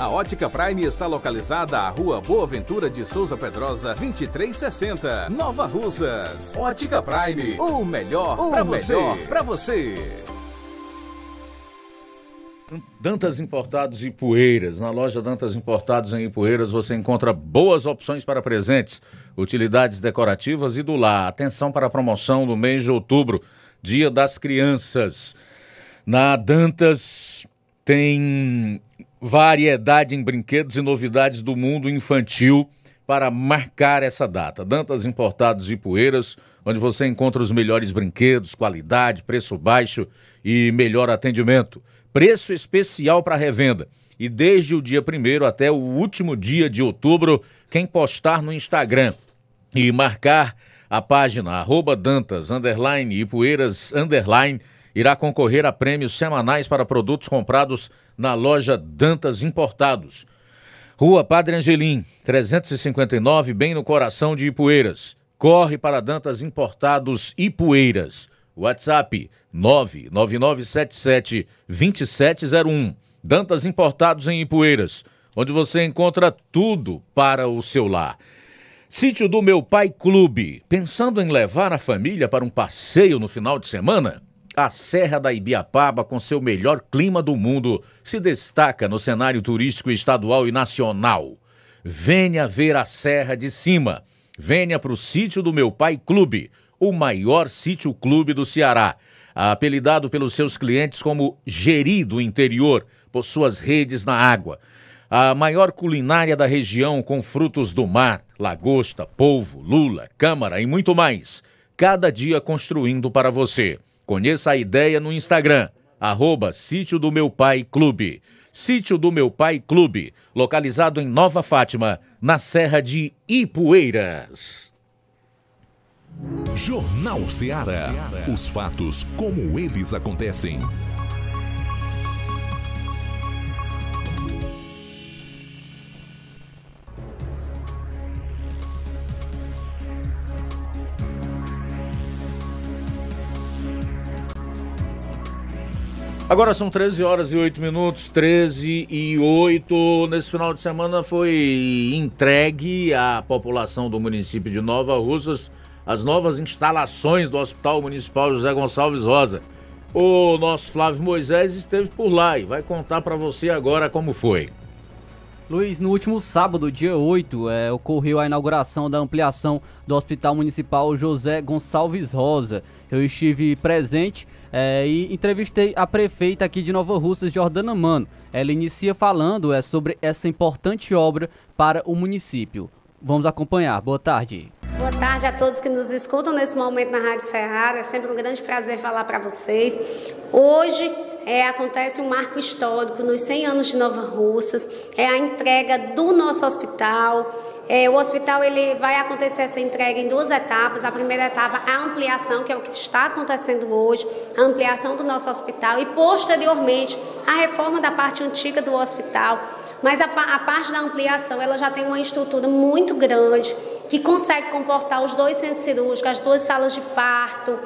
A Ótica Prime está localizada à Rua Boa Ventura de Souza Pedrosa, 2360, Nova Russas. Ótica Prime, o melhor para você. Para você.
Dantas Importados e Poeiras. Na loja Dantas Importados em Ipueiras você encontra boas opções para presentes, utilidades decorativas e do lar. Atenção para a promoção do mês de outubro, Dia das Crianças. Na Dantas tem variedade em brinquedos e novidades do mundo infantil para marcar essa data. Dantas Importados e Poeiras, onde você encontra os melhores brinquedos, qualidade, preço baixo e melhor atendimento. Preço especial para revenda. e desde o dia 1 até o último dia de outubro, quem postar no Instagram e marcar a página arroba Dantas underline e Poeiras underline irá concorrer a prêmios semanais para produtos comprados na loja Dantas Importados. Rua Padre Angelim, 359, bem no coração de Ipueiras. Corre para Dantas Importados Ipueiras. WhatsApp 99977 2701. Dantas Importados em Ipueiras, onde você encontra tudo para o seu lar. Sítio do Meu Pai Clube. Pensando em levar a família para um passeio no final de semana? A Serra da Ibiapaba, com seu melhor clima do mundo, se destaca no cenário turístico estadual e nacional. Venha ver a Serra de Cima. Venha para o Sítio do Meu Pai Clube, o maior sítio clube do Ceará. Apelidado pelos seus clientes como Geri do Interior, por suas redes na água. A maior culinária da região com frutos do mar, lagosta, polvo, lula, câmara e muito mais. Cada dia construindo para você. Conheça a ideia no Instagram, arroba Sítio do Meu Pai Clube. Sítio do Meu Pai Clube, localizado em Nova Fátima, na Serra de Ipueiras.
Jornal Ceará. Os fatos como eles acontecem.
Agora são 13 horas e 8 minutos, 13 e 8. Nesse final de semana foi entregue à população do município de Nova Russas as novas instalações do Hospital Municipal José Gonçalves Rosa. O nosso Flávio Moisés esteve por lá e vai contar para você agora como foi.
Luiz, no último sábado, dia 8, é, ocorreu a inauguração da ampliação do Hospital Municipal José Gonçalves Rosa. Eu estive presente é, e entrevistei a prefeita aqui de Nova Russas, Jordana Mano. Ela inicia falando é, sobre essa importante obra para o município. Vamos acompanhar. Boa tarde.
Boa tarde a todos que nos escutam nesse momento na Rádio Serrara. É sempre um grande prazer falar para vocês. Hoje é, acontece um marco histórico nos 100 anos de Nova Russas. É a entrega do nosso hospital. É, o hospital ele vai acontecer essa entrega em duas etapas. A primeira etapa, a ampliação, que é o que está acontecendo hoje, a ampliação do nosso hospital e posteriormente a reforma da parte antiga do hospital. Mas a, a parte da ampliação, ela já tem uma estrutura muito grande que consegue comportar os dois centros cirúrgicos, as duas salas de parto,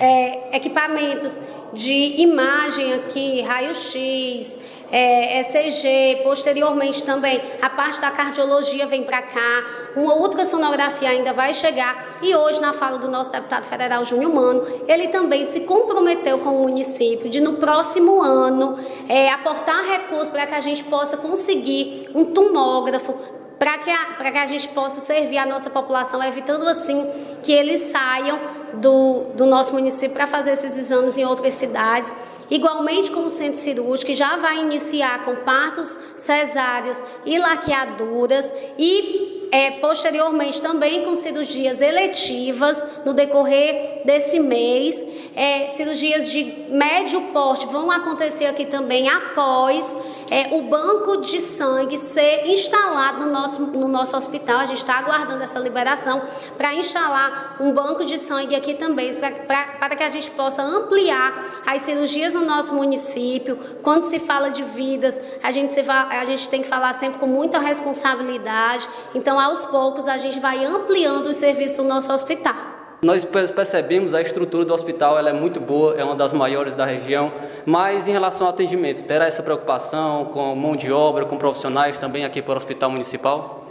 é, equipamentos de imagem aqui, raio-x, é, ECG, posteriormente também a parte da cardiologia vem para cá, uma ultrassonografia ainda vai chegar e hoje na fala do nosso deputado federal Júnior Mano, ele também se comprometeu com o município de no próximo ano é, aportar recursos para que a gente possa conseguir um tomógrafo para que, que a gente possa servir a nossa população, evitando assim que eles saiam do, do nosso município para fazer esses exames em outras cidades. Igualmente como o centro cirúrgico, que já vai iniciar com partos cesáreas e laqueaduras e é, posteriormente também com cirurgias eletivas no decorrer desse mês. É, cirurgias de médio porte vão acontecer aqui também após é, o banco de sangue ser instalado no nosso, no nosso hospital. A gente está aguardando essa liberação para instalar um banco de sangue aqui também, para que a gente possa ampliar as cirurgias no nosso município. Quando se fala de vidas, a gente, se, a gente tem que falar sempre com muita responsabilidade. Então, aos poucos a gente vai ampliando os serviços do nosso hospital.
Nós percebemos a estrutura do hospital, ela é muito boa, é uma das maiores da região, mas em relação ao atendimento, terá essa preocupação com mão de obra, com profissionais também aqui para o Hospital Municipal?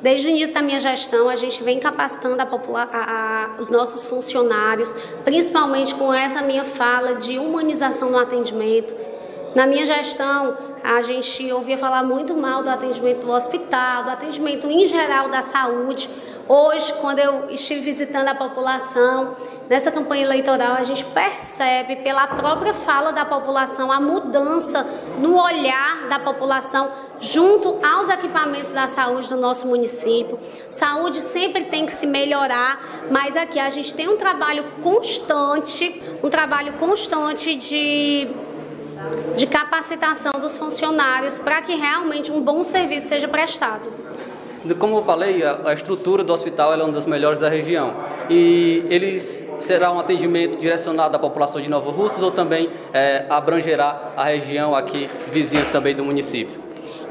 Desde o início da minha gestão, a gente vem capacitando a a, a, os nossos funcionários, principalmente com essa minha fala de humanização no atendimento. Na minha gestão, a gente ouvia falar muito mal do atendimento do hospital, do atendimento em geral da saúde. Hoje, quando eu estive visitando a população, nessa campanha eleitoral, a gente percebe pela própria fala da população a mudança no olhar da população junto aos equipamentos da saúde do nosso município. Saúde sempre tem que se melhorar, mas aqui a gente tem um trabalho constante, um trabalho constante de de capacitação dos funcionários para que realmente um bom serviço seja prestado.
Como eu falei, a, estrutura do hospital é uma das melhores da região. E eles será um atendimento direcionado à população de Nova Russas ou também é, abrangerá a região aqui, vizinhas também do município?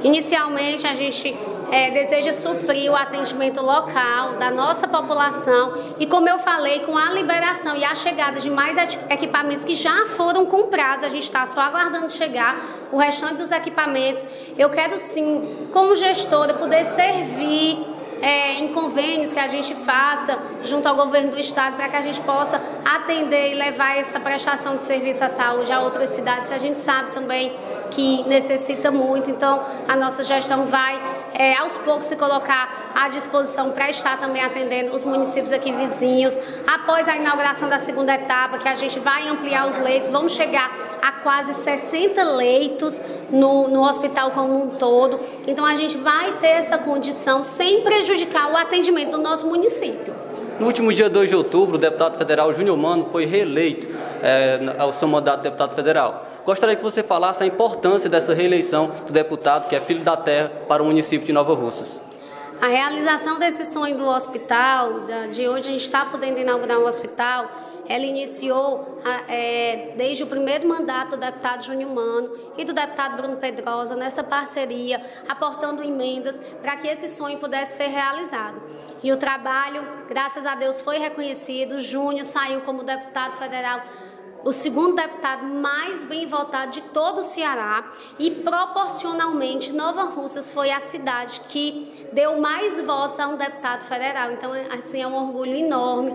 Inicialmente, a gente é, deseja suprir o atendimento local da nossa população e, como eu falei, com a liberação e a chegada de mais equipamentos que já foram comprados, a gente está só aguardando chegar o restante dos equipamentos. Eu quero sim, como gestora, poder servir é, em convênios que a gente faça junto ao governo do estado para que a gente possa atender e levar essa prestação de serviço à saúde a outras cidades que a gente sabe também que necessita muito. Então, a nossa gestão vai, é, aos poucos, se colocar à disposição para estar também atendendo os municípios aqui vizinhos. Após a inauguração da segunda etapa, que a gente vai ampliar os leitos, vamos chegar a quase 60 leitos no, no hospital como um todo. Então, a gente vai ter essa condição sem prejudicar o atendimento do nosso município.
No último dia 2 de outubro, o deputado federal Júnior Mano foi reeleito é, ao seu mandato de deputado federal. Gostaria que você falasse a importância dessa reeleição do deputado, que é filho da terra, para o município de Nova Russas.
A realização desse sonho do hospital, de hoje a gente está podendo inaugurar um hospital, ela iniciou é, desde o primeiro mandato do deputado Júnior Mano e do deputado Bruno Pedrosa nessa parceria, aportando emendas para que esse sonho pudesse ser realizado. E o trabalho, graças a Deus, foi reconhecido. Júnior saiu como deputado federal o segundo deputado mais bem votado de todo o Ceará e proporcionalmente Nova Russas foi a cidade que deu mais votos a um deputado federal. Então, assim, é um orgulho enorme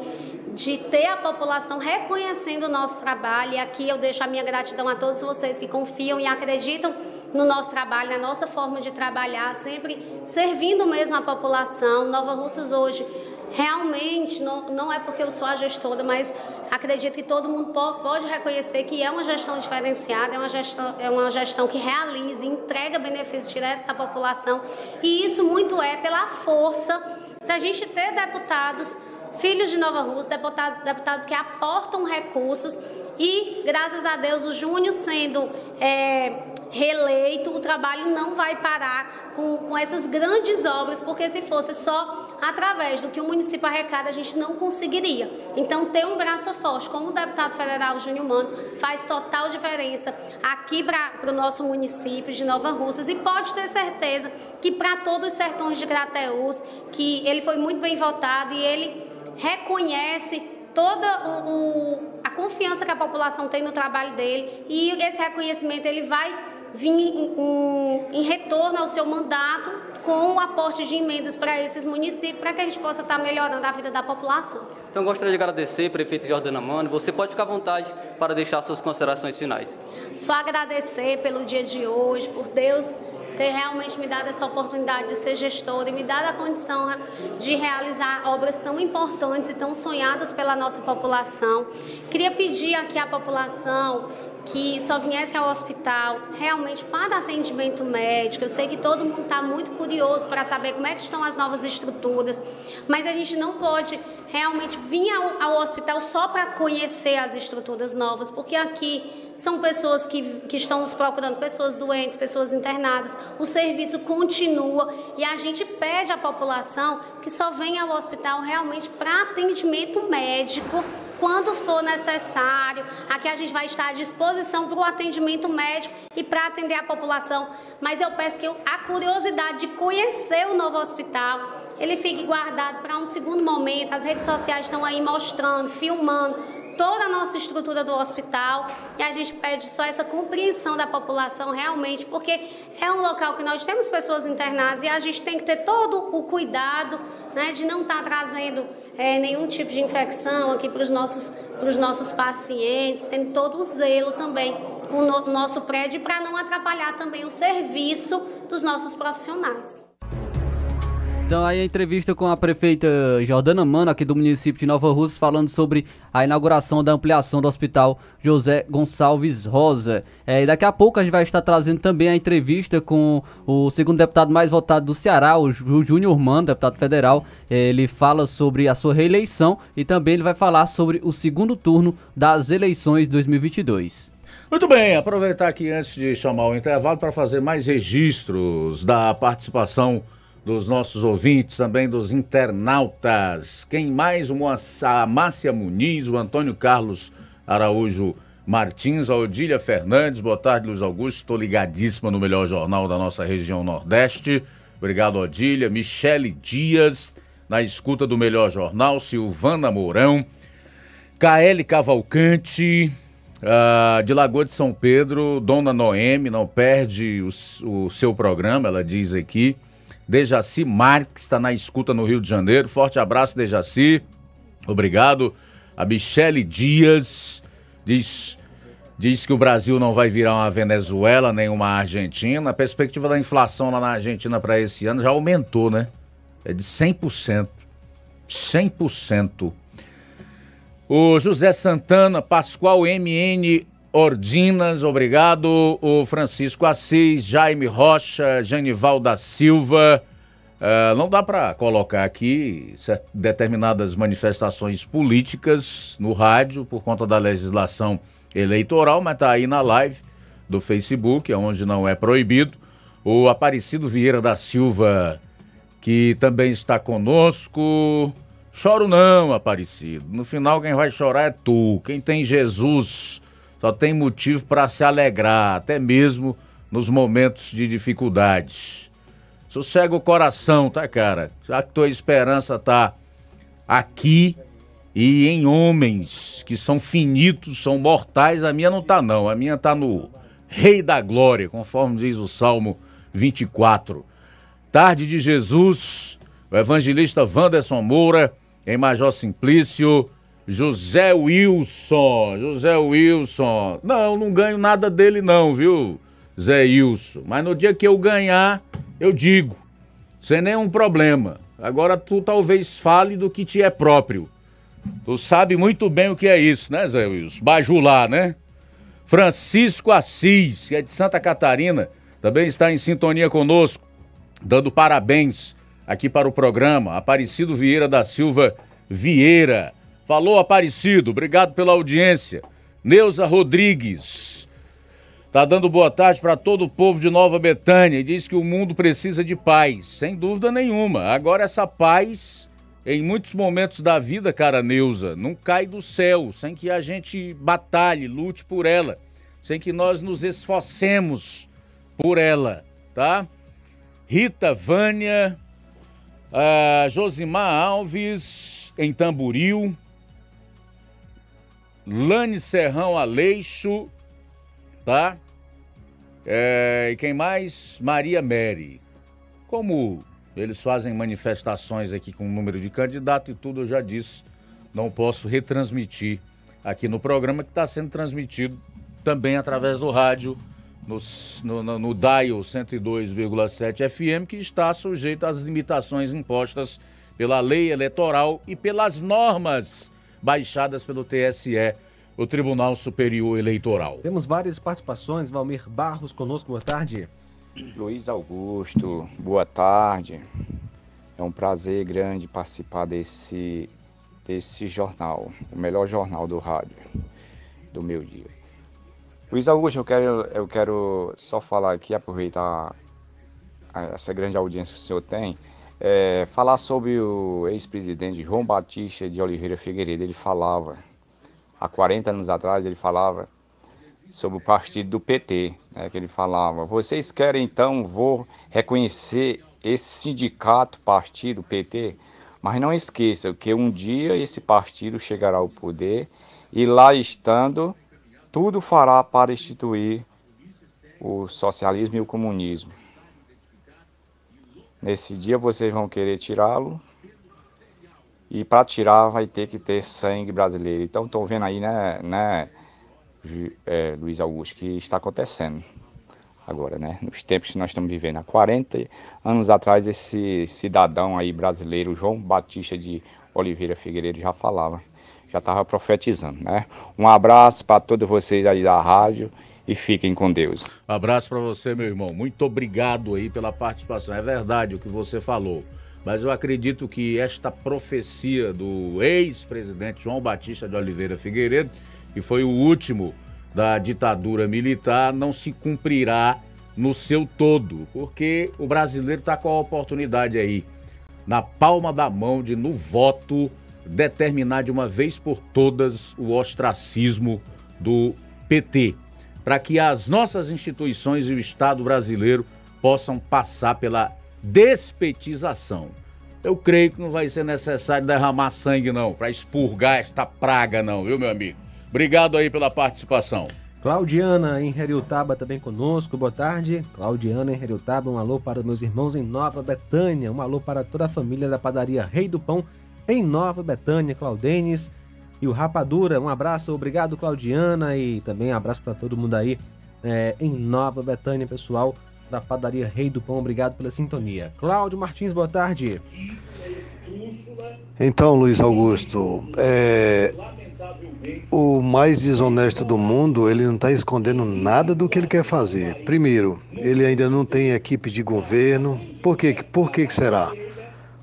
de ter a população reconhecendo o nosso trabalho. E aqui eu deixo a minha gratidão a todos vocês que confiam e acreditam no nosso trabalho, na nossa forma de trabalhar, sempre servindo mesmo a população. Nova Russas hoje realmente não, não é porque eu sou a gestora, mas acredito que todo mundo pode reconhecer que é uma gestão diferenciada, é uma gestão, é uma gestão que realiza, entrega benefícios diretos à população. E isso muito é pela força da gente ter deputados filhos de Nova Rússia, deputados, deputados que aportam recursos e, graças a Deus, o Júnior sendo é, reeleito, o trabalho não vai parar com, com essas grandes obras, porque se fosse só através do que o município arrecada, a gente não conseguiria. Então, ter um braço forte, como o deputado federal Júnior Mano, faz total diferença aqui para o nosso município de Nova Russas e pode ter certeza que para todos os sertões de Crateús, que ele foi muito bem votado e ele reconhece toda o, o, a confiança que a população tem no trabalho dele e esse reconhecimento ele vai vir em, em, em retorno ao seu mandato com o aporte de emendas para esses municípios, para que a gente possa estar melhorando a vida da população.
Então, gostaria de agradecer, prefeito Jordana Mano. Você pode ficar à vontade para deixar suas considerações finais.
Só agradecer pelo dia de hoje, por Deus ter realmente me dado essa oportunidade de ser gestora e me dado a condição de realizar obras tão importantes e tão sonhadas pela nossa população. Queria pedir aqui à população que só viesse ao hospital realmente para atendimento médico. Eu sei que todo mundo está muito curioso para saber como é que estão as novas estruturas, mas a gente não pode realmente vir ao, ao hospital só para conhecer as estruturas novas, porque aqui são pessoas que, que estão nos procurando, pessoas doentes, pessoas internadas. O serviço continua e a gente pede à população que só venha ao hospital realmente para atendimento médico quando for necessário. Aqui a gente vai estar à disposição para o atendimento médico e para atender a população. Mas eu peço que a curiosidade de conhecer o novo hospital, ele fique guardado para um segundo momento. As redes sociais estão aí mostrando, filmando toda a nossa estrutura do hospital e a gente pede só essa compreensão da população realmente, porque é um local que nós temos pessoas internadas e a gente tem que ter todo o cuidado né, de não estar tá trazendo é, nenhum tipo de infecção aqui para os nossos, nossos pacientes, tendo todo o zelo também com o nosso prédio para não atrapalhar também o serviço dos nossos profissionais.
Então aí a entrevista com a prefeita Jordana Mano, aqui do município de Nova Russa, falando sobre a inauguração da ampliação do hospital José Gonçalves Rosa. É, e daqui a pouco a gente vai estar trazendo também a entrevista com o segundo deputado mais votado do Ceará, o Júnior Mano, deputado federal. Ele fala sobre a sua reeleição e também ele vai falar sobre o segundo turno das eleições 2022.
Muito bem, aproveitar aqui antes de chamar o intervalo para fazer mais registros da participação dos nossos ouvintes, também dos internautas. Quem mais? A Márcia Muniz, o Antônio Carlos Araújo Martins, a Odília Fernandes. Boa tarde, Luiz Augusto. Estou ligadíssima no melhor jornal da nossa região Nordeste. Obrigado, Odília. Michele Dias, na escuta do melhor jornal. Silvana Mourão. KL Cavalcante. Uh, de Lagoa de São Pedro, Dona Noemi, não perde o, o seu programa, ela diz aqui. Dejaci Marques está na escuta no Rio de Janeiro. Forte abraço, Dejaci. Obrigado. A Michele Dias diz, diz que o Brasil não vai virar uma Venezuela nem uma Argentina. A perspectiva da inflação lá na Argentina para esse ano já aumentou, né? É de 100%. 100%. O José Santana, Pascoal MN Ordinas, obrigado. O Francisco Assis, Jaime Rocha, Janival da Silva. Uh, não dá para colocar aqui determinadas manifestações políticas no rádio por conta da legislação eleitoral, mas tá aí na live do Facebook, onde não é proibido. O Aparecido Vieira da Silva, que também está conosco. Choro não, Aparecido. No final quem vai chorar é tu. Quem tem Jesus só tem motivo para se alegrar, até mesmo nos momentos de dificuldades. Sossega o coração, tá, cara? Já que tua esperança tá aqui e em homens que são finitos, são mortais, a minha não tá não. A minha tá no Rei da Glória, conforme diz o Salmo 24. Tarde de Jesus, o evangelista Wanderson Moura, em Major Simplício, José Wilson, José Wilson. Não, não ganho nada dele não, viu, Zé Wilson. Mas no dia que eu ganhar, eu digo, sem nenhum problema. Agora tu talvez fale do que te é próprio. Tu sabe muito bem o que é isso, né, Zé Wilson? Bajular, né? Francisco Assis, que é de Santa Catarina, também está em sintonia conosco, dando parabéns aqui para o programa. Aparecido Vieira da Silva Vieira. Falou, Aparecido. Obrigado pela audiência. Neuza Rodrigues. Tá dando boa tarde para todo o povo de Nova Betânia e diz que o mundo precisa de paz. Sem dúvida nenhuma. Agora, essa paz, em muitos momentos da vida, cara Neuza, não cai do céu, sem que a gente batalhe, lute por ela, sem que nós nos esforcemos por ela, tá? Rita Vânia, uh, Josimar Alves, em Tamburil. Lane Serrão Aleixo, tá? É, e quem mais? Maria Mary. Como eles fazem manifestações aqui com o número de candidato e tudo, eu já disse, não posso retransmitir aqui no programa que está sendo transmitido também através do rádio no, no, no, dial 102,7 FM, que está sujeito às limitações impostas pela lei eleitoral e pelas normas baixadas pelo TSE, o Tribunal Superior Eleitoral.
Temos várias participações. Valmir Barros conosco, boa tarde.
Luiz Augusto, boa tarde. É um prazer grande participar desse, desse jornal, o melhor jornal do rádio do meu dia. Luiz Augusto, eu quero, eu quero só falar aqui, aproveitar essa grande audiência que o senhor tem, é, falar sobre o ex-presidente João Batista de Oliveira Figueiredo. Ele falava, há 40 anos atrás, ele falava sobre o partido do PT, né, que ele falava, vocês querem então, vou reconhecer esse sindicato, partido, PT, mas não esqueçam que um dia esse partido chegará ao poder e lá estando, tudo fará para instituir o socialismo e o comunismo. Nesse dia vocês vão querer tirá-lo. E para tirar vai ter que ter sangue brasileiro. Então estão vendo aí, né, né é, Luiz Augusto, que está acontecendo agora, né? Nos tempos que nós estamos vivendo. Há 40 anos atrás, esse cidadão aí brasileiro, João Batista de Oliveira Figueiredo, já falava, já estava profetizando, né? Um abraço para todos vocês aí da rádio e fiquem com Deus.
Abraço para você, meu irmão. Muito obrigado aí pela participação. É verdade o que você falou. Mas eu acredito que esta profecia do ex-presidente João Batista de Oliveira Figueiredo, que foi o último da ditadura militar não se cumprirá no seu todo, porque o brasileiro está com a oportunidade aí, na palma da mão, de no voto determinar de uma vez por todas o ostracismo do PT, para que as nossas instituições e o Estado brasileiro possam passar pela despetização. Eu creio que não vai ser necessário derramar sangue não, para expurgar esta praga não, viu meu amigo? Obrigado aí pela participação.
Claudiana em Heriutaba também conosco, boa tarde. Claudiana em Heriutaba, um alô para meus irmãos em Nova Betânia, um alô para toda a família da padaria Rei do Pão em Nova Betânia, Claudenes e o Rapadura. Um abraço, obrigado Claudiana e também um abraço para todo mundo aí é, em Nova Betânia, pessoal da padaria Rei do Pão, obrigado pela sintonia. Cláudio Martins, boa tarde.
Então, Luiz Augusto, é, o mais desonesto do mundo, ele não está escondendo nada do que ele quer fazer. Primeiro, ele ainda não tem equipe de governo. Por, quê? Por que será?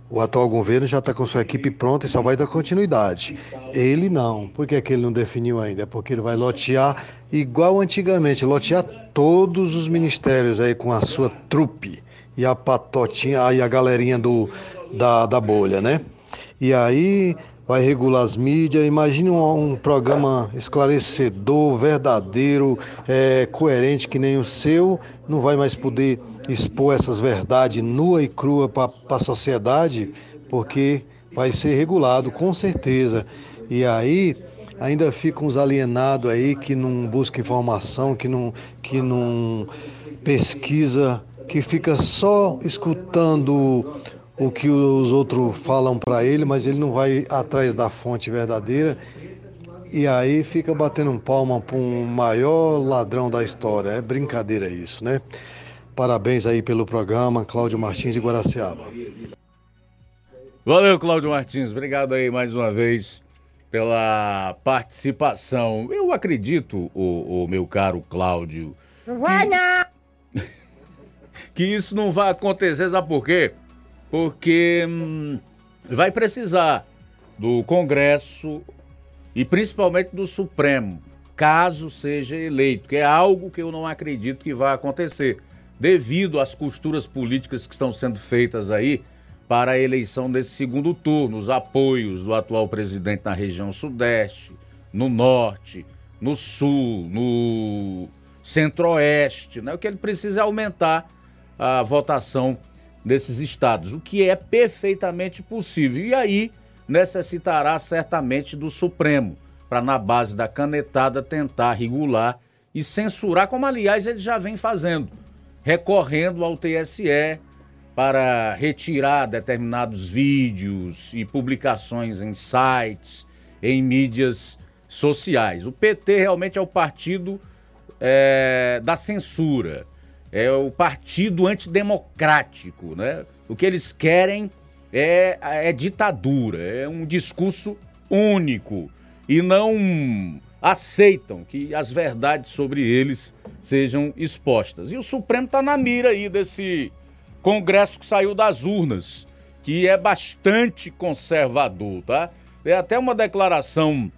O atual governo já está com sua equipe pronta e só vai dar continuidade. Ele não. Por que, é que ele não definiu ainda? É porque ele vai lotear igual antigamente, lotear todos os ministérios aí com a sua trupe e a patotinha, aí a galerinha do, da, da bolha, né? E aí vai regular as mídias. Imagine um, um programa esclarecedor, verdadeiro, é, coerente que nem o seu. Não vai mais poder expor essas verdades nua e crua para a sociedade, porque vai ser regulado com certeza. E aí ainda ficam uns alienados aí que não buscam informação, que não, que não pesquisa, que fica só escutando o que os outros falam para ele, mas ele não vai atrás da fonte verdadeira. E aí fica batendo palma para um maior ladrão da história. É brincadeira isso, né? Parabéns aí pelo programa, Cláudio Martins de Guaraciaba.
Valeu, Cláudio Martins. Obrigado aí mais uma vez pela participação. Eu acredito, o, o meu caro Cláudio.
Não vai não!
Que isso não vai acontecer, sabe por quê? porque hum, vai precisar do Congresso e principalmente do Supremo, caso seja eleito, que é algo que eu não acredito que vai acontecer, devido às costuras políticas que estão sendo feitas aí para a eleição desse segundo turno, os apoios do atual presidente na região sudeste, no norte, no sul, no centro-oeste, né? O que ele precisa é aumentar a votação desses estados, o que é perfeitamente possível. E aí necessitará certamente do Supremo, para na base da canetada tentar regular e censurar, como aliás ele já vem fazendo, recorrendo ao TSE para retirar determinados vídeos e publicações em sites, em mídias sociais. O PT realmente é o partido é, da censura é o partido antidemocrático, né? O que eles querem é, é ditadura, é um discurso único e não aceitam que as verdades sobre eles sejam expostas. E o Supremo está na mira aí desse Congresso que saiu das urnas, que é bastante conservador, tá? Tem até uma declaração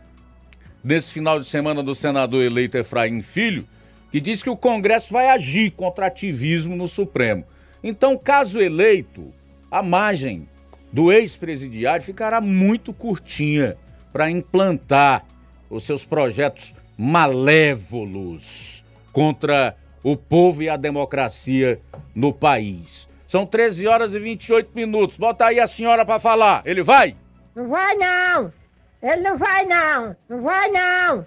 nesse final de semana do senador eleito Efraim Filho, que diz que o Congresso vai agir contra ativismo no Supremo. Então, caso eleito, a margem do ex-presidiário ficará muito curtinha para implantar os seus projetos malévolos contra o povo e a democracia no país. São 13 horas e 28 minutos. Bota aí a senhora para falar. Ele vai?
Não vai não. Ele não vai não. Não vai não.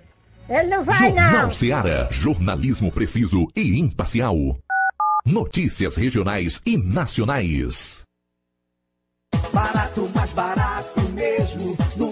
Ele não vai,
Jornal
não.
Seara. Jornalismo preciso e imparcial. Notícias regionais e nacionais.
Barato, mais barato mesmo. No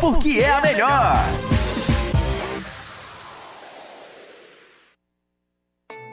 porque é a melhor.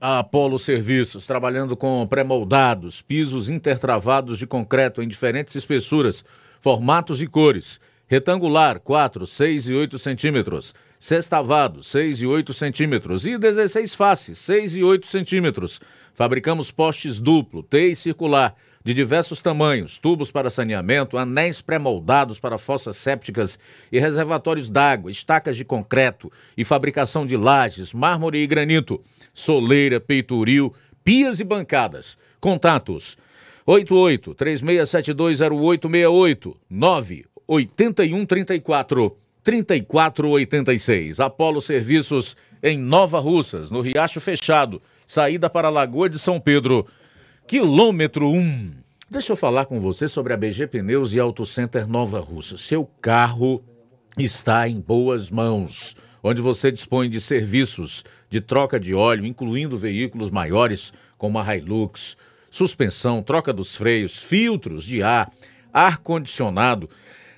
A Apolo Serviços, trabalhando com pré-moldados, pisos intertravados de concreto em diferentes espessuras, formatos e cores. Retangular, 4, 6 e 8 centímetros. Sextavado, 6 e 8 centímetros. E 16 faces, 6 e 8 centímetros. Fabricamos postes duplo, T e circular, de diversos tamanhos, tubos para saneamento, anéis pré-moldados para fossas sépticas e reservatórios d'água, estacas de concreto e fabricação de lajes, mármore e granito, soleira, peitoril, pias e bancadas. Contatos 88 36720868 9 81 34 3486. Apolo Serviços em Nova Russas, no Riacho Fechado, saída para a Lagoa de São Pedro, quilômetro 1. Deixa eu falar com você sobre a BG Pneus e Auto Center Nova Russa. Seu carro está em boas mãos, onde você dispõe de serviços de troca de óleo, incluindo veículos maiores como a Hilux, suspensão, troca dos freios, filtros de ar, ar-condicionado,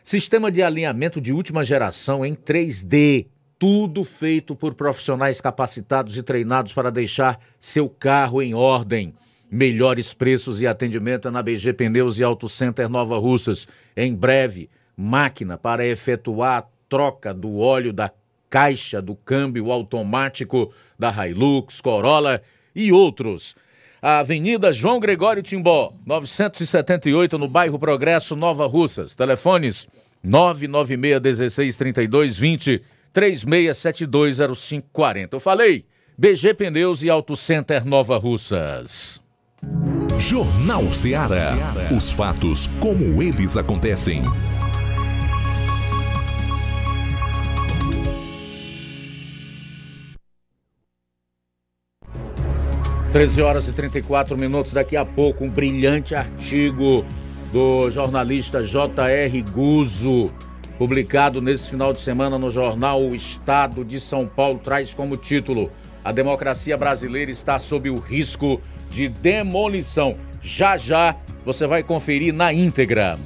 sistema de alinhamento de última geração em 3D. Tudo feito por profissionais capacitados e treinados para deixar seu carro em ordem. Melhores preços e atendimento é na BG Pneus e Auto Center Nova Russas. Em breve, máquina para efetuar a troca do óleo da caixa do câmbio automático da Hilux, Corolla e outros. A Avenida João Gregório Timbó, 978, no bairro Progresso, Nova Russas. Telefones 996 32 20 36720540. Eu falei, BG Pneus e Auto Center Nova Russas.
Jornal Ceará. Os fatos como eles acontecem.
Treze horas e 34 minutos. Daqui a pouco, um brilhante artigo do jornalista J.R. Guzo, publicado nesse final de semana no jornal O Estado de São Paulo, traz como título: A democracia brasileira está sob o risco de demolição. Já já você vai conferir na íntegra.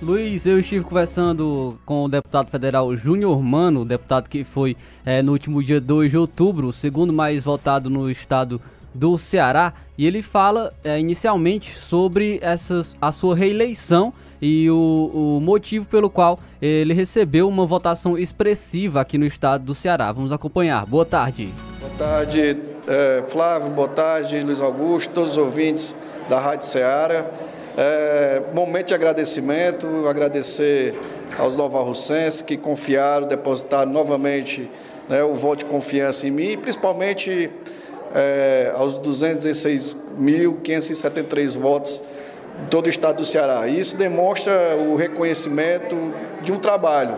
Luiz, eu estive conversando com o deputado federal Júnior Mano, deputado que foi é, no último dia 2 de outubro, o segundo mais votado no estado do Ceará, e ele fala é, inicialmente sobre essas, a sua reeleição e o, o, motivo pelo qual ele recebeu uma votação expressiva aqui no estado do Ceará. Vamos acompanhar. Boa tarde.
Boa tarde, é, Flávio. Boa tarde, Luiz Augusto, todos os ouvintes da Rádio Ceará. É, momento de agradecimento, agradecer aos novarrocenses que confiaram, depositaram novamente né, o voto de confiança em mim, e principalmente é, aos 216.573 votos de todo o estado do Ceará. Isso demonstra o reconhecimento de um trabalho.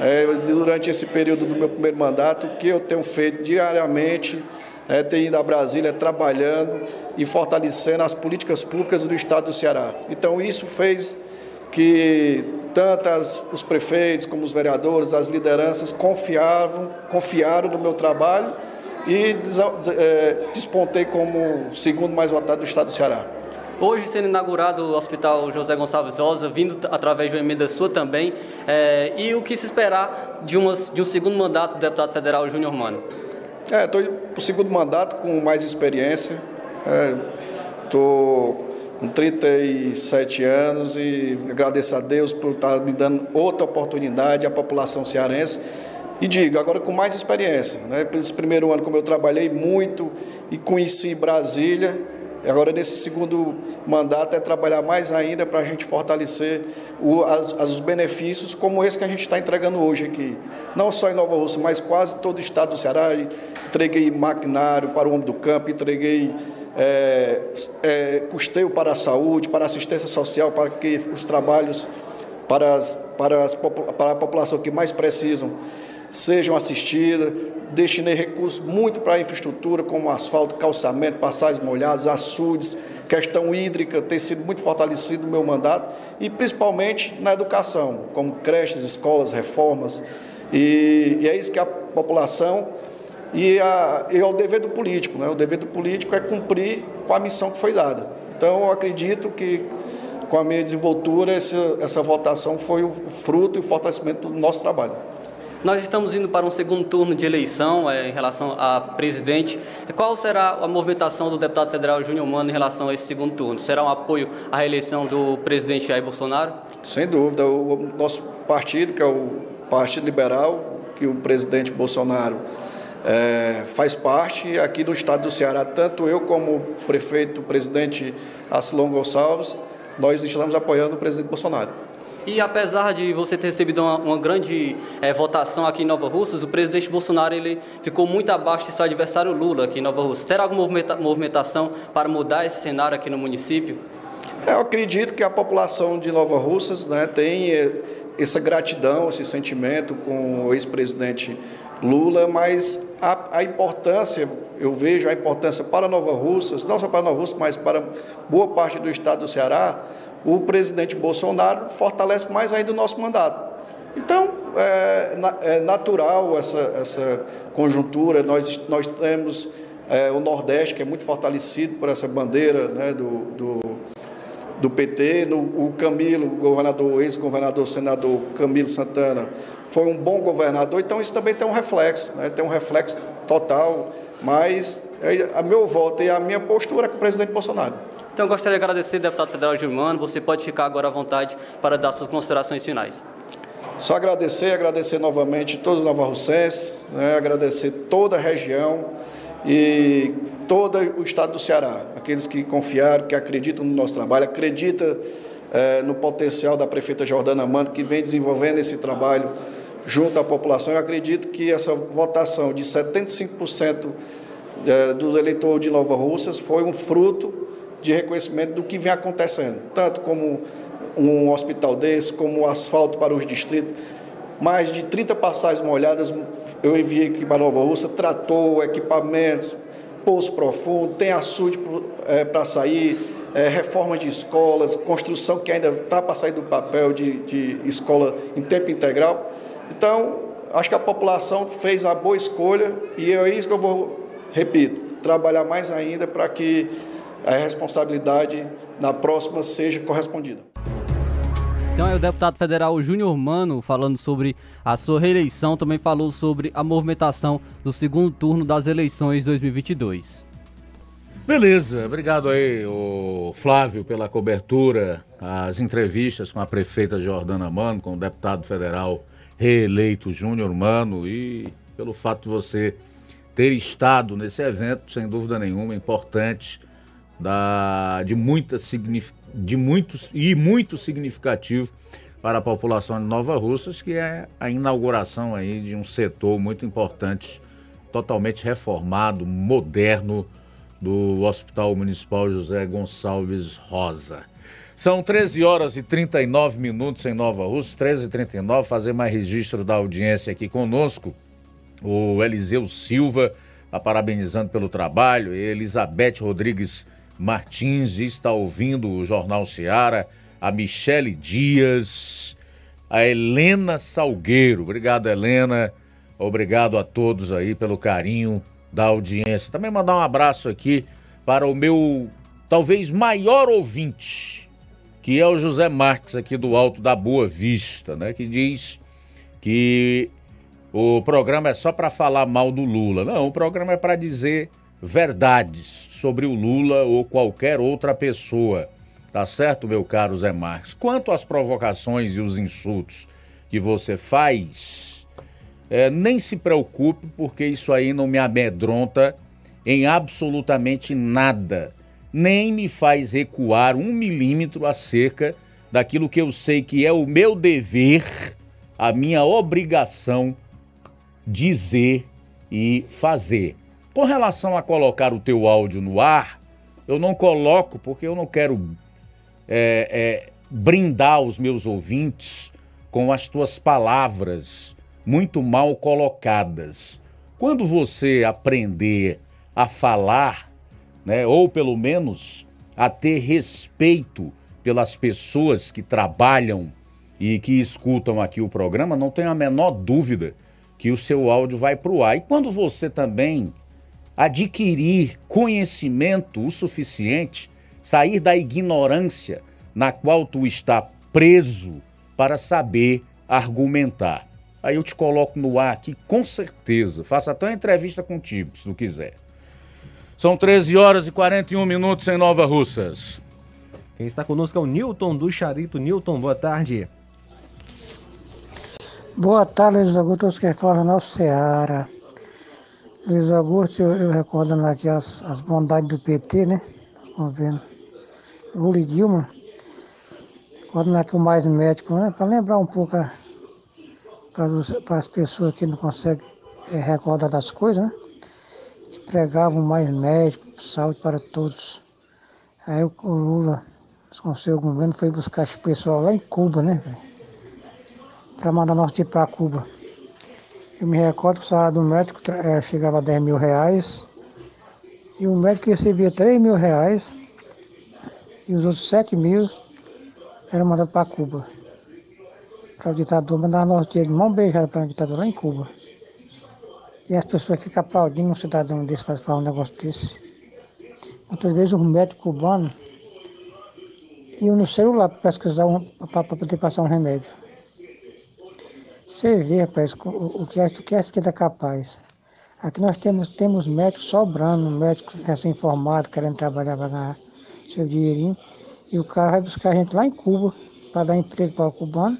É, durante esse período do meu primeiro mandato, que eu tenho feito diariamente, é, ido a Brasília trabalhando e fortalecendo as políticas públicas do estado do Ceará. Então, isso fez que tanto as, os prefeitos como os vereadores, as lideranças confiavam, confiaram no meu trabalho e é, despontei como segundo mais votado do estado do Ceará.
Hoje sendo inaugurado o Hospital José Gonçalves Rosa, vindo através de uma emenda sua também, é, e o que se esperar de, uma, de um segundo mandato do deputado federal Júnior Mano?
É, estou para o segundo mandato com mais experiência, estou é, com 37 anos e agradeço a Deus por estar me dando outra oportunidade, a população cearense, e digo, agora com mais experiência. Né? Esse primeiro ano, como eu trabalhei muito e conheci Brasília, agora nesse segundo mandato é trabalhar mais ainda para a gente fortalecer o, as, os benefícios como esse que a gente está entregando hoje aqui. Não só em Nova Rússia, mas quase todo o estado do Ceará. Entreguei maquinário para o homem do campo, entreguei é, é, custeio para a saúde, para a assistência social, para que os trabalhos para, as, para, as, para a população que mais precisam sejam assistidas. Destinei recursos muito para a infraestrutura, como asfalto, calçamento, passagens molhadas, açudes, questão hídrica tem sido muito fortalecido no meu mandato e principalmente na educação, como creches, escolas, reformas. E, e é isso que a população e, a, e é o dever do político. Né? O dever do político é cumprir com a missão que foi dada. Então, eu acredito que com a minha desenvoltura, essa, essa votação foi o fruto e o fortalecimento do nosso trabalho.
Nós estamos indo para um segundo turno de eleição é, em relação a presidente. Qual será a movimentação do deputado federal Júnior Mano em relação a esse segundo turno? Será um apoio à reeleição do presidente Jair Bolsonaro?
Sem dúvida. O nosso partido, que é o Partido Liberal, que o presidente Bolsonaro é, faz parte aqui do estado do Ceará, tanto eu como o prefeito, o presidente Acilon Gonçalves, nós estamos apoiando o presidente Bolsonaro.
E apesar de você ter recebido uma, uma grande é, votação aqui em Nova Russas, o presidente Bolsonaro ele ficou muito abaixo de seu adversário Lula aqui em Nova Russas. Terá alguma movimentação para mudar esse cenário aqui no município?
Eu acredito que a população de Nova Russas né, tem eh, essa gratidão, esse sentimento com o ex-presidente Lula, mas a, a, importância, eu vejo a importância para Nova Russas, não só para Nova Russas, mas para boa parte do estado do Ceará, o presidente Bolsonaro fortalece mais ainda o nosso mandato. Então, é, é natural essa, essa conjuntura, nós, nós temos é, o Nordeste, que é muito fortalecido por essa bandeira né, do, do, do PT, no, o Camilo, governador, ex-governador, senador Camilo Santana, foi um bom governador, então isso também tem um reflexo, né, tem um reflexo total, mas é, a meu voto e a minha postura é com o presidente Bolsonaro.
Então, gostaria de agradecer, deputado federal Gilmano. Você pode ficar agora à vontade para dar suas considerações finais.
Só agradecer, agradecer novamente todos os novarrocenses, né, agradecer toda a região e todo o estado do Ceará, aqueles que confiaram, que acreditam no nosso trabalho, acreditam eh, no potencial da prefeita Jordana Mando, que vem desenvolvendo esse trabalho junto à população. Eu acredito que essa votação de 75% eh, dos eleitores de Nova Russas foi um fruto de reconhecimento do que vem acontecendo, tanto como um hospital desse, como o asfalto para os distritos. Mais de 30 passagens molhadas eu enviei aqui para Nova Russa, tratou equipamentos, poço profundo, tem açude é, para sair, é, reformas de escolas, construção que ainda está para sair do papel de, de escola em tempo integral. Então, acho que a população fez uma boa escolha e é isso que eu vou, repito, trabalhar mais ainda para que a responsabilidade na próxima seja correspondida.
Então é o deputado federal Júnior Mano falando sobre a sua reeleição, também falou sobre a movimentação do segundo turno das eleições 2022.
Beleza, obrigado aí, o Flávio, pela cobertura, as entrevistas com a prefeita Jordana Mano, com o deputado federal reeleito Júnior Mano e pelo fato de você ter estado nesse evento, sem dúvida nenhuma, importante, da, de, muita, de muitos e muito significativo para a população de Nova Russas, que é a inauguração aí de um setor muito importante, totalmente reformado, moderno, do Hospital Municipal José Gonçalves Rosa. São 13 horas e 39 minutos em Nova Rússia, 13 e 39 fazer mais registro da audiência aqui conosco. O Eliseu Silva está parabenizando pelo trabalho, Elizabeth Rodrigues Martins está ouvindo o Jornal Seara, a Michele Dias, a Helena Salgueiro. Obrigado, Helena. Obrigado a todos aí pelo carinho da audiência. Também mandar um abraço aqui para o meu talvez maior ouvinte, que é o José Marques aqui do Alto da Boa Vista, né, que diz que o programa é só para falar mal do Lula. Não, o programa é para dizer verdades sobre o Lula ou qualquer outra pessoa. Tá certo, meu caro Zé Marques? Quanto às provocações e os insultos que você faz, é, nem se preocupe, porque isso aí não me amedronta em absolutamente nada. Nem me faz recuar um milímetro acerca daquilo que eu sei que é o meu dever, a minha obrigação dizer e fazer. Com relação a colocar o teu áudio no ar, eu não coloco porque eu não quero é, é, brindar os meus ouvintes com as tuas palavras muito mal colocadas. Quando você aprender a falar, né, ou pelo menos a ter respeito pelas pessoas que trabalham e que escutam aqui o programa, não tenho a menor dúvida que o seu áudio vai para o ar. E quando você também adquirir conhecimento o suficiente, sair da ignorância na qual tu está preso para saber argumentar. Aí eu te coloco no ar aqui com certeza. Faça até uma entrevista contigo, se tu quiser. São 13 horas e 41 minutos em Nova Russas.
Quem está conosco é o Newton do Charito. Newton, boa tarde.
Boa tarde, Luiz Augusto, que fala na Seara. Luiz Augusto, eu, eu recordando aqui as, as bondades do PT, né? Governo. Lula e Dilma. Recordando aqui o mais médico, né? Para lembrar um pouco para, os, para, as pessoas que não conseguem é, recordar das coisas, né? Que pregavam mais médico, saúde para todos. Aí o, o Lula, com seu governo, foi buscar esse pessoal lá em Cuba, né? Para mandar nós ir para Cuba. Eu me recordo que o salário do médico é, chegava a 10 mil reais e o médico recebia 3 mil reais e os outros 7 mil eram mandados para Cuba. Para o ditador mandar nosso dinheiro de mão beijada para o ditador lá em Cuba. E as pessoas ficam aplaudindo um cidadão desse para falar um negócio desse. Muitas vezes os médicos cubanos iam no celular para pesquisar um, para poder passar um remédio. Você vê, rapaz, o, que que é que é capaz. Aqui nós temos, temos médicos sobrando, médicos recém-formados, querendo trabalhar para ganhar seu dinheirinho. E o cara vai buscar a gente lá em Cuba para dar emprego para o cubano.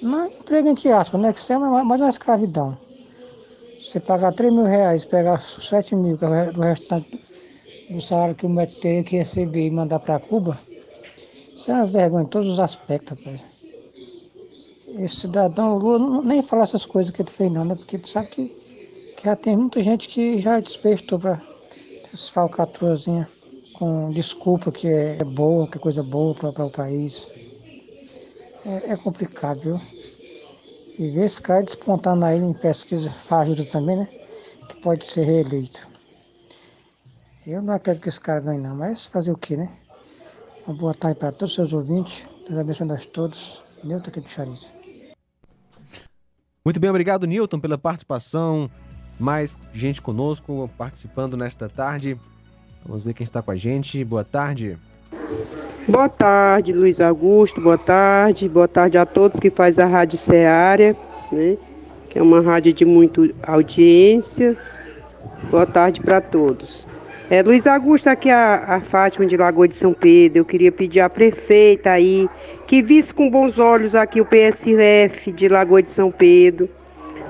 Não é emprego entre aspas, né? Que isso é mais uma escravidão. Você pagar 3 mil reais, pegar 7 mil, que é o restante do salário que o médico tem que receber e mandar para Cuba, isso é uma vergonha em todos os aspectos, rapaz esse cidadão Lula nem falar essas coisas que ele fez não, né? Porque tu sabe que, que já tem muita gente que já despertou para essas falcatruazinhas com desculpa que é, é boa, que é coisa boa para o país. É, é, complicado, viu? E ver esse cara despontando aí em pesquisa ajuda também, né? Que pode ser reeleito. Eu não acredito que esse cara ganhe não, mas fazer o que, né? Uma boa tarde para todos os seus ouvintes. Deus abençoe a todos. Nilton aqui do Chariz.
Muito bem, obrigado, Newton, pela participação. Mais gente conosco participando nesta tarde. Vamos ver quem está com a gente. Boa tarde.
Boa tarde, Luiz Augusto. Boa tarde. Boa tarde a todos que faz a Rádio Ceará, né? Que é uma rádio de muita audiência. Boa tarde para todos. É, Luiz Augusto, aqui a, a Fátima de Lagoa de São Pedro. Eu queria pedir à prefeita aí que visse com bons olhos aqui o PSF de Lagoa de São Pedro,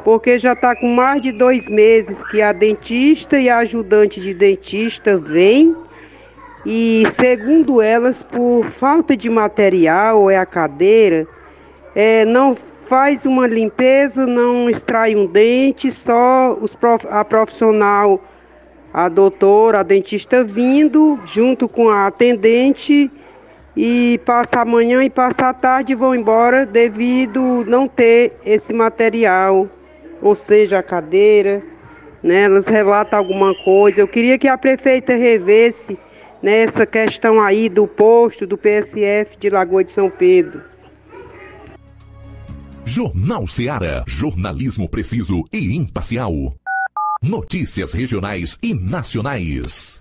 porque já está com mais de dois meses que a dentista e a ajudante de dentista vêm e, segundo elas, por falta de material, é a cadeira, é, não faz uma limpeza, não extrai um dente, só prof, a profissional, a doutora, a dentista vindo, junto com a atendente, e passa a manhã e passa a tarde e vão embora devido não ter esse material, ou seja, a cadeira, né? Elas relatam alguma coisa. Eu queria que a prefeita revesse nessa questão aí do posto do PSF de Lagoa de São Pedro.
Jornal Seara. Jornalismo preciso e imparcial. Notícias regionais e nacionais.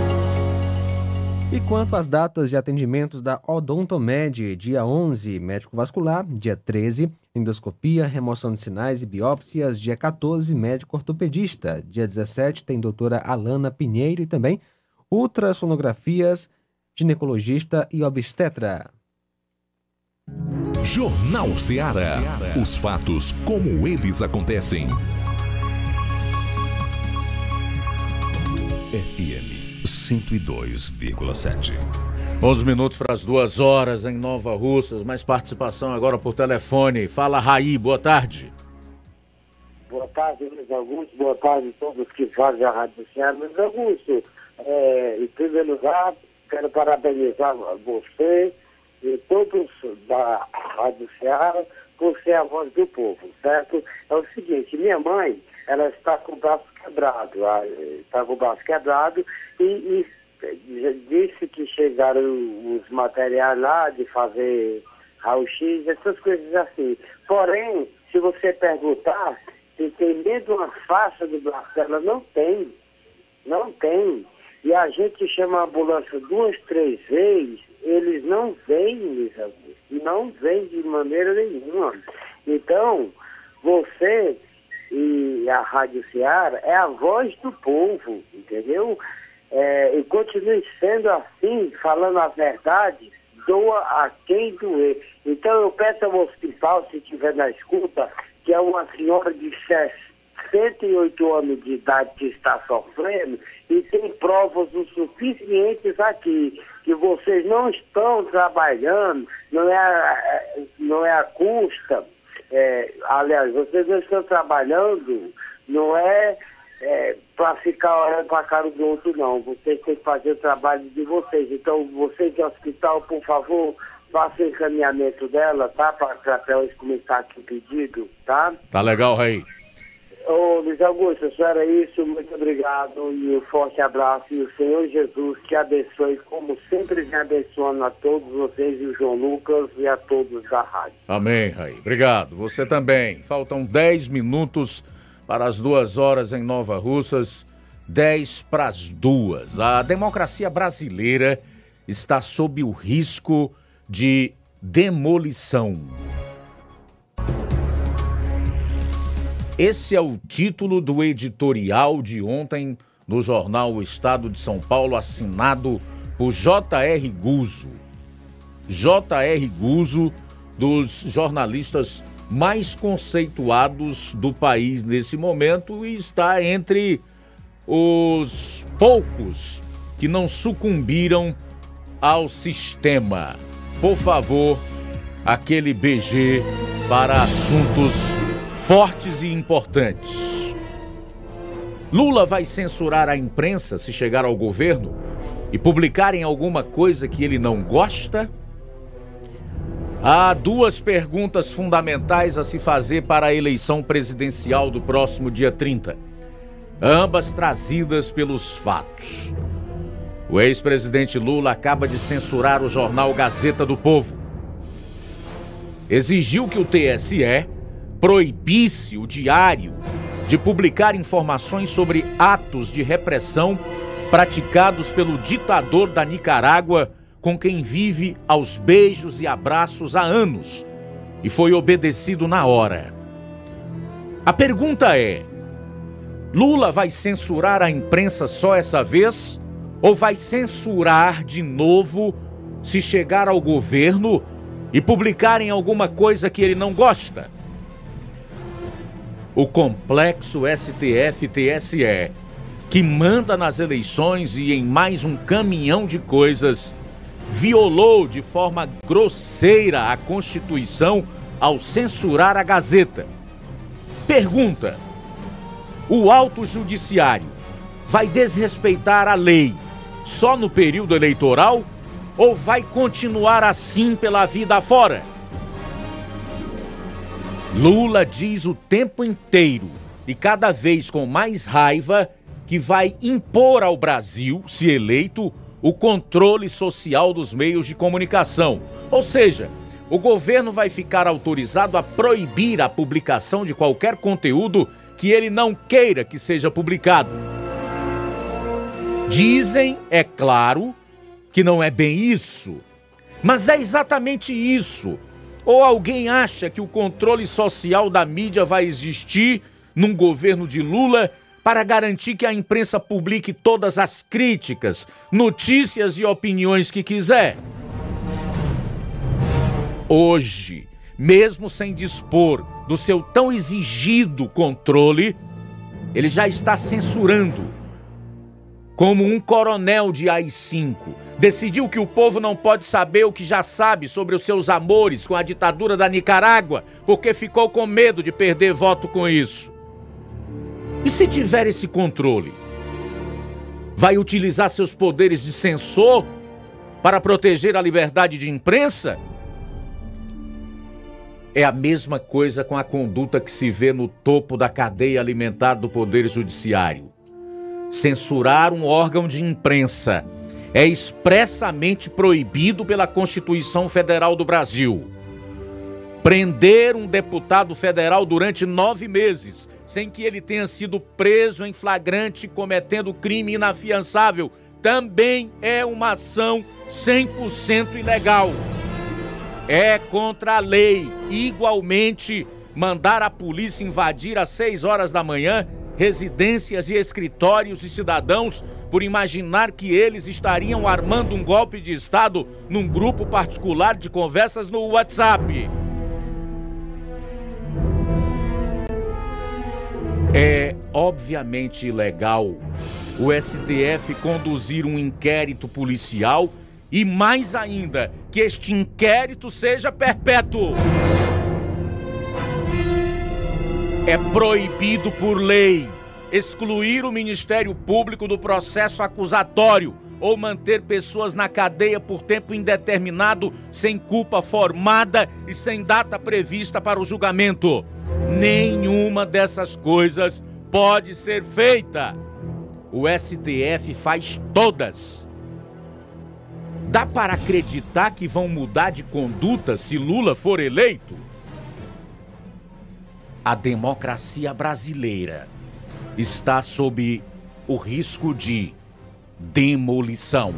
E quanto às datas de atendimentos da Odontomed, dia 11, médico vascular, dia 13, endoscopia, remoção de sinais e biópsias, dia 14, médico ortopedista, dia 17 tem doutora Alana Pinheiro e também ultrassonografias, ginecologista e obstetra.
Jornal Ceará. Os fatos como eles acontecem. FM 102,7.
11 minutos para as duas horas em Nova Russas. Mais participação agora por telefone. Fala, Raí, boa tarde.
Boa tarde, Luiz Augusto. Boa tarde a todos que fazem a Rádio Ceará. Luiz Augusto, é, em primeiro lugar, quero parabenizar você e todos da Rádio Ceará por ser a voz do povo, certo? É o seguinte, minha mãe, ela está com o braço quebrado, está com o braço quebrado e, e disse que chegaram os materiais lá de fazer raio-x, essas coisas assim. Porém, se você perguntar se tem medo uma faixa do braço dela, não tem. Não tem. E a gente chama a ambulância duas, três vezes, eles não vêm, Augusto. Não vêm de maneira nenhuma. Então, você e a Rádio Ceará é a voz do povo, entendeu? É, e continue sendo assim, falando a verdade, doa a quem doer. Então eu peço ao hospital, se estiver na escuta, que é uma senhora de 68 anos de idade que está sofrendo e tem provas o suficientes aqui que vocês não estão trabalhando, não é, a- não é a custa, é, aliás, vocês estão trabalhando, não é, para ficar olhando para a cara do outro, não. Vocês têm que fazer o trabalho de vocês. Então, vocês do hospital, por favor, façam o encaminhamento dela, tá? Para eles começar aqui o pedido, tá?
Tá legal, Raí.
Ô, Luiz Augusto, isso era isso. Muito obrigado e um forte abraço. E o Senhor Jesus te abençoe, como sempre me abençoando a todos vocês e o João Lucas e a todos da rádio.
Amém, Raí. Obrigado. Você também. Faltam 10 minutos para as duas horas em Nova Russas. 10 para as duas. A democracia brasileira está sob o risco de demolição. Esse é o título do editorial de ontem no jornal O Estado de São Paulo, assinado por J.R. Guzzo. J.R. Guzzo, dos jornalistas mais conceituados do país nesse momento e está entre os poucos que não sucumbiram ao sistema. Por favor, aquele BG para assuntos fortes e importantes. Lula vai censurar a imprensa se chegar ao governo e publicarem alguma coisa que ele não gosta? Há duas perguntas fundamentais a se fazer para a eleição presidencial do próximo dia 30, ambas trazidas pelos fatos. O ex-presidente Lula acaba de censurar o jornal Gazeta do Povo. Exigiu que o TSE proibisse o diário de publicar informações sobre atos de repressão praticados pelo ditador da Nicarágua com quem vive aos beijos e abraços há anos e foi obedecido na hora. A pergunta é: Lula vai censurar a imprensa só essa vez ou vai censurar de novo se chegar ao governo e publicarem alguma coisa que ele não gosta? O complexo STF-TSE, que manda nas eleições e em mais um caminhão de coisas, violou de forma grosseira a Constituição ao censurar a Gazeta. Pergunta: o Alto Judiciário vai desrespeitar a lei só no período eleitoral ou vai continuar assim pela vida afora? Lula diz o tempo inteiro e cada vez com mais raiva que vai impor ao Brasil, se eleito, o controle social dos meios de comunicação. Ou seja, o governo vai ficar autorizado a proibir a publicação de qualquer conteúdo que ele não queira que seja publicado. Dizem, é claro, que não é bem isso, mas é exatamente isso. Ou alguém acha que o controle social da mídia vai existir num governo de Lula para garantir que a imprensa publique todas as críticas, notícias e opiniões que quiser? Hoje, mesmo sem dispor do seu tão exigido controle, ele já está censurando. Como um coronel de AI-5, decidiu que o povo não pode saber o que já sabe sobre os seus amores com a ditadura da Nicarágua, porque ficou com medo de perder voto com isso. E se tiver esse controle? Vai utilizar seus poderes de censor para proteger a liberdade de imprensa? É a mesma coisa com a conduta que se vê no topo da cadeia alimentar do Poder Judiciário. Censurar um órgão de imprensa é expressamente proibido pela Constituição Federal do Brasil. Prender um deputado federal durante nove meses, sem que ele tenha sido preso em flagrante cometendo crime inafiançável, também é uma ação 100% ilegal. É contra a lei, igualmente, mandar a polícia invadir às 6 horas da manhã residências e escritórios de cidadãos por imaginar que eles estariam armando um golpe de Estado num grupo particular de conversas no WhatsApp. É obviamente ilegal o STF conduzir um inquérito policial e, mais ainda, que este inquérito seja perpétuo. É proibido por lei excluir o Ministério Público do processo acusatório ou manter pessoas na cadeia por tempo indeterminado sem culpa formada e sem data prevista para o julgamento. Nenhuma dessas coisas pode ser feita. O STF faz todas. Dá para acreditar que vão mudar de conduta se Lula for eleito? A democracia brasileira está sob o risco de demolição.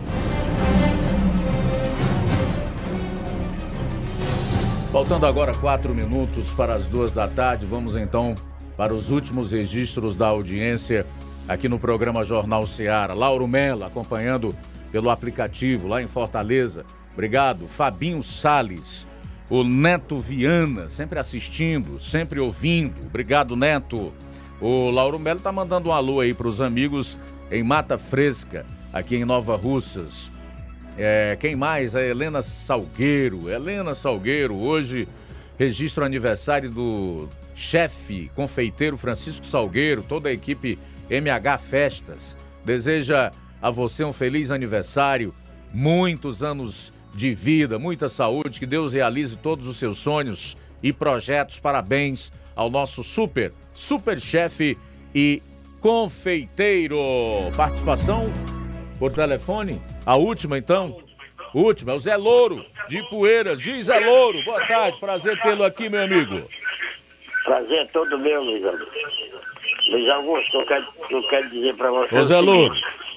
Faltando agora quatro minutos para as duas da tarde, vamos então para os últimos registros da audiência aqui no programa Jornal Seara. Lauro Mello acompanhando pelo aplicativo lá em Fortaleza. Obrigado. Fabinho Sales, o Neto Viana, sempre assistindo, sempre ouvindo. Obrigado, Neto. O Lauro Melo tá mandando um alô aí para os amigos em Mata Fresca, aqui em Nova Russas. É, quem mais? A Helena Salgueiro. Helena Salgueiro, hoje registra o aniversário do chefe confeiteiro Francisco Salgueiro, toda a equipe MH Festas. Deseja a você um feliz aniversário, muitos anos de vida, muita saúde, que Deus realize todos os seus sonhos e projetos. Parabéns ao nosso super, super chefe e confeiteiro. Participação por telefone? A última então? Última, é o Zé Louro, de Poeiras. Diz Zé Louro, boa tarde, prazer tê-lo aqui, meu amigo.
Prazer é todo meu, Luiz Augusto. Luiz Augusto, eu quero, eu quero dizer pra você.
Ô Zé Louro.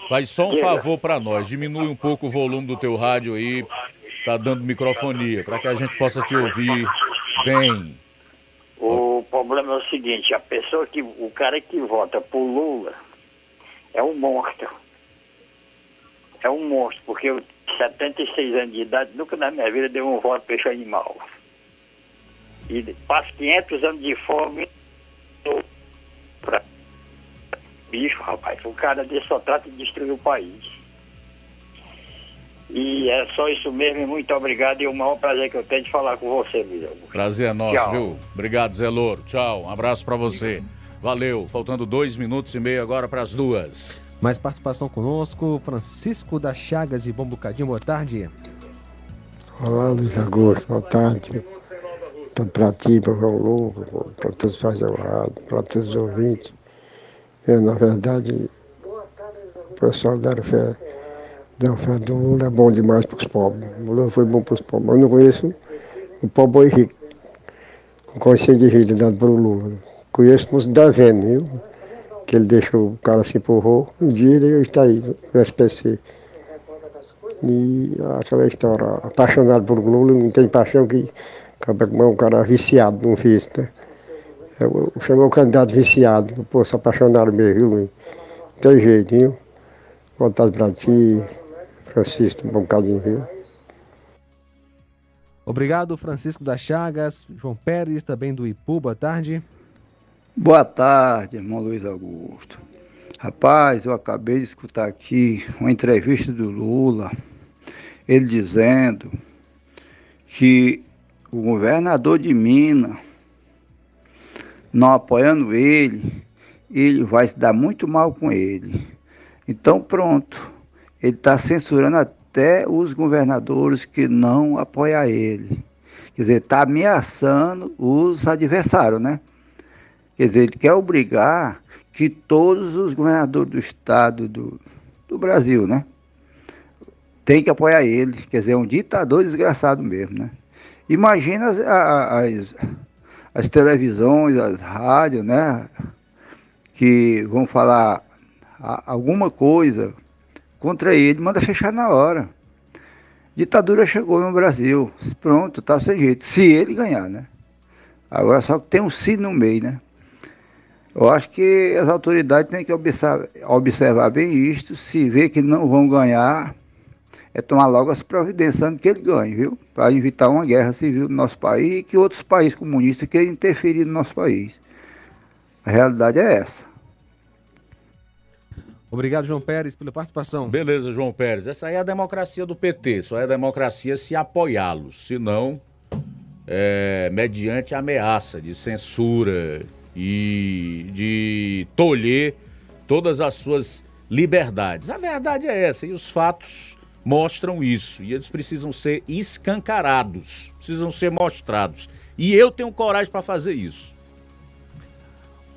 Faz só um favor pra nós, diminui um pouco o volume do teu rádio aí, tá dando microfonia, pra que a gente possa te ouvir bem.
O problema é o seguinte, a pessoa que. O cara que vota por Lula é um monstro. É um monstro, porque eu, 76 anos de idade, nunca na minha vida dei um voto para esse animal. E passo 500 anos de fome. pra- Bicho, rapaz, o cara desse só trata de destruir o país. E é só isso mesmo, e muito obrigado. E o maior prazer que eu tenho de falar com você, Luiz Augusto.
Prazer é nosso,
Tchau.
viu? Obrigado, Zé Louro. Tchau, um abraço pra você. Valeu, faltando dois minutos e meio agora pras duas.
Mais participação conosco, Francisco da Chagas e Bom Bocadinho, boa tarde.
Olá, Luiz Augusto, boa tarde.
Tanto para ti, para o João Louco, para todos os faz para todos os ouvintes. Eu, na verdade, o pessoal da fé, da fé do Lula é bom demais para os pobres. O Lula foi bom para os pobres. Eu não conheço o pobre rico. Não conheci de vida dado pelo Lula. Conheço nos devendo, viu? Que ele deixou o cara se empurrou. Um dia ele está aí, no SPC. E aquela história, apaixonado por Lula, não tem paixão que acaba com um cara viciado num vício, né? Chamei o candidato viciado, pô, se apaixonaram mesmo, viu? Não tem jeito, viu? Boa tarde pra ti, Francisco, um bocadinho, viu?
Obrigado, Francisco das Chagas, João Pérez, também do Ipu, boa tarde.
Boa tarde, irmão Luiz Augusto. Rapaz, eu acabei de escutar aqui uma entrevista do Lula, ele dizendo que o governador de Minas, não apoiando ele, ele vai se dar muito mal com ele. Então pronto, ele está censurando até os governadores que não apoiam ele. Quer dizer, está ameaçando os adversários, né? Quer dizer, ele quer obrigar que todos os governadores do estado do, do Brasil, né? Tem que apoiar ele. Quer dizer, é um ditador desgraçado mesmo, né? Imagina as, as, as televisões, as rádios, né? Que vão falar alguma coisa contra ele, manda fechar na hora. Ditadura chegou no Brasil. Pronto, tá sem jeito. Se ele ganhar, né? Agora só que tem um si no meio, né? Eu acho que as autoridades têm que observar, observar bem isto, se vê que não vão ganhar, é tomar logo as providências antes que ele ganhe, viu? Para evitar uma guerra civil no nosso país e que outros países comunistas queiram interferir no nosso país. A realidade é essa.
Obrigado, João Pérez, pela participação.
Beleza, João Pérez. Essa aí é a democracia do PT. Só é democracia se apoiá-los. Se não, é, mediante ameaça de censura e de tolher todas as suas liberdades. A verdade é essa e os fatos mostram isso. E eles precisam ser escancarados, precisam ser mostrados. E eu tenho coragem para fazer isso.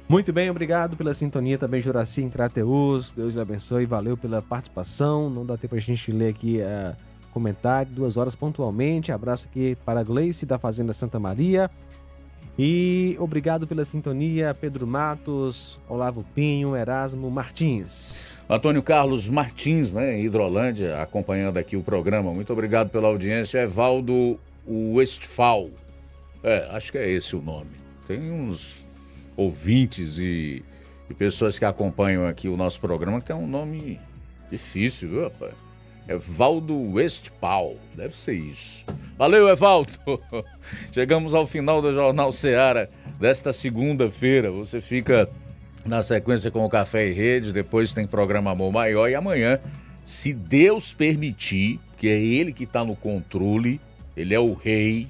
Muito bem, obrigado pela sintonia também, Juraci Crateus. Deus lhe abençoe, valeu pela participação. Não dá tempo a gente ler aqui uh, comentário, duas horas pontualmente. Abraço aqui para a Gleice da Fazenda Santa Maria. E obrigado pela sintonia, Pedro Matos, Olavo Pinho, Erasmo Martins.
Antônio Carlos Martins, né, em Hidrolândia, acompanhando aqui o programa. Muito obrigado pela audiência. Evaldo Westphal. É, acho que é esse o nome. Tem uns ouvintes e, e pessoas que acompanham aqui o nosso programa que tem um nome difícil, viu, rapaz? Evaldo Westphal, deve ser isso. Valeu, Evaldo! Chegamos ao final do Jornal Seara desta segunda-feira. Você fica na sequência com o Café e Rede, depois tem programa Amor Maior e amanhã, se Deus permitir, que é Ele que está no controle, Ele é o Rei,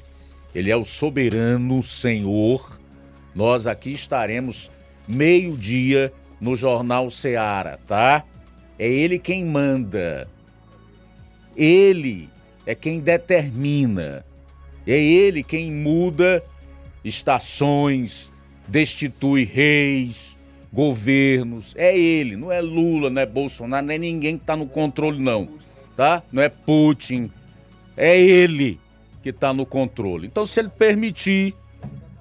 Ele é o soberano Senhor, nós aqui estaremos meio-dia no Jornal Seara, tá? É Ele quem manda. Ele é quem determina. É ele quem muda estações, destitui reis, governos. É ele, não é Lula, não é Bolsonaro, não é ninguém que está no controle, não. Tá? Não é Putin. É ele que está no controle. Então, se ele permitir,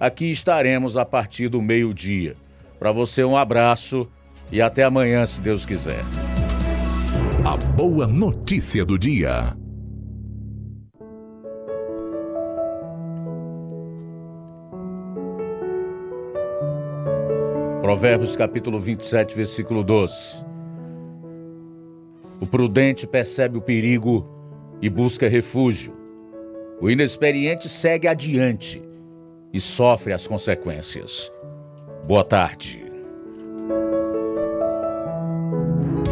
aqui estaremos a partir do meio-dia. Para você, um abraço e até amanhã, se Deus quiser.
A boa notícia do dia.
Provérbios capítulo 27, versículo 12. O prudente percebe o perigo e busca refúgio. O inexperiente segue adiante e sofre as consequências. Boa tarde.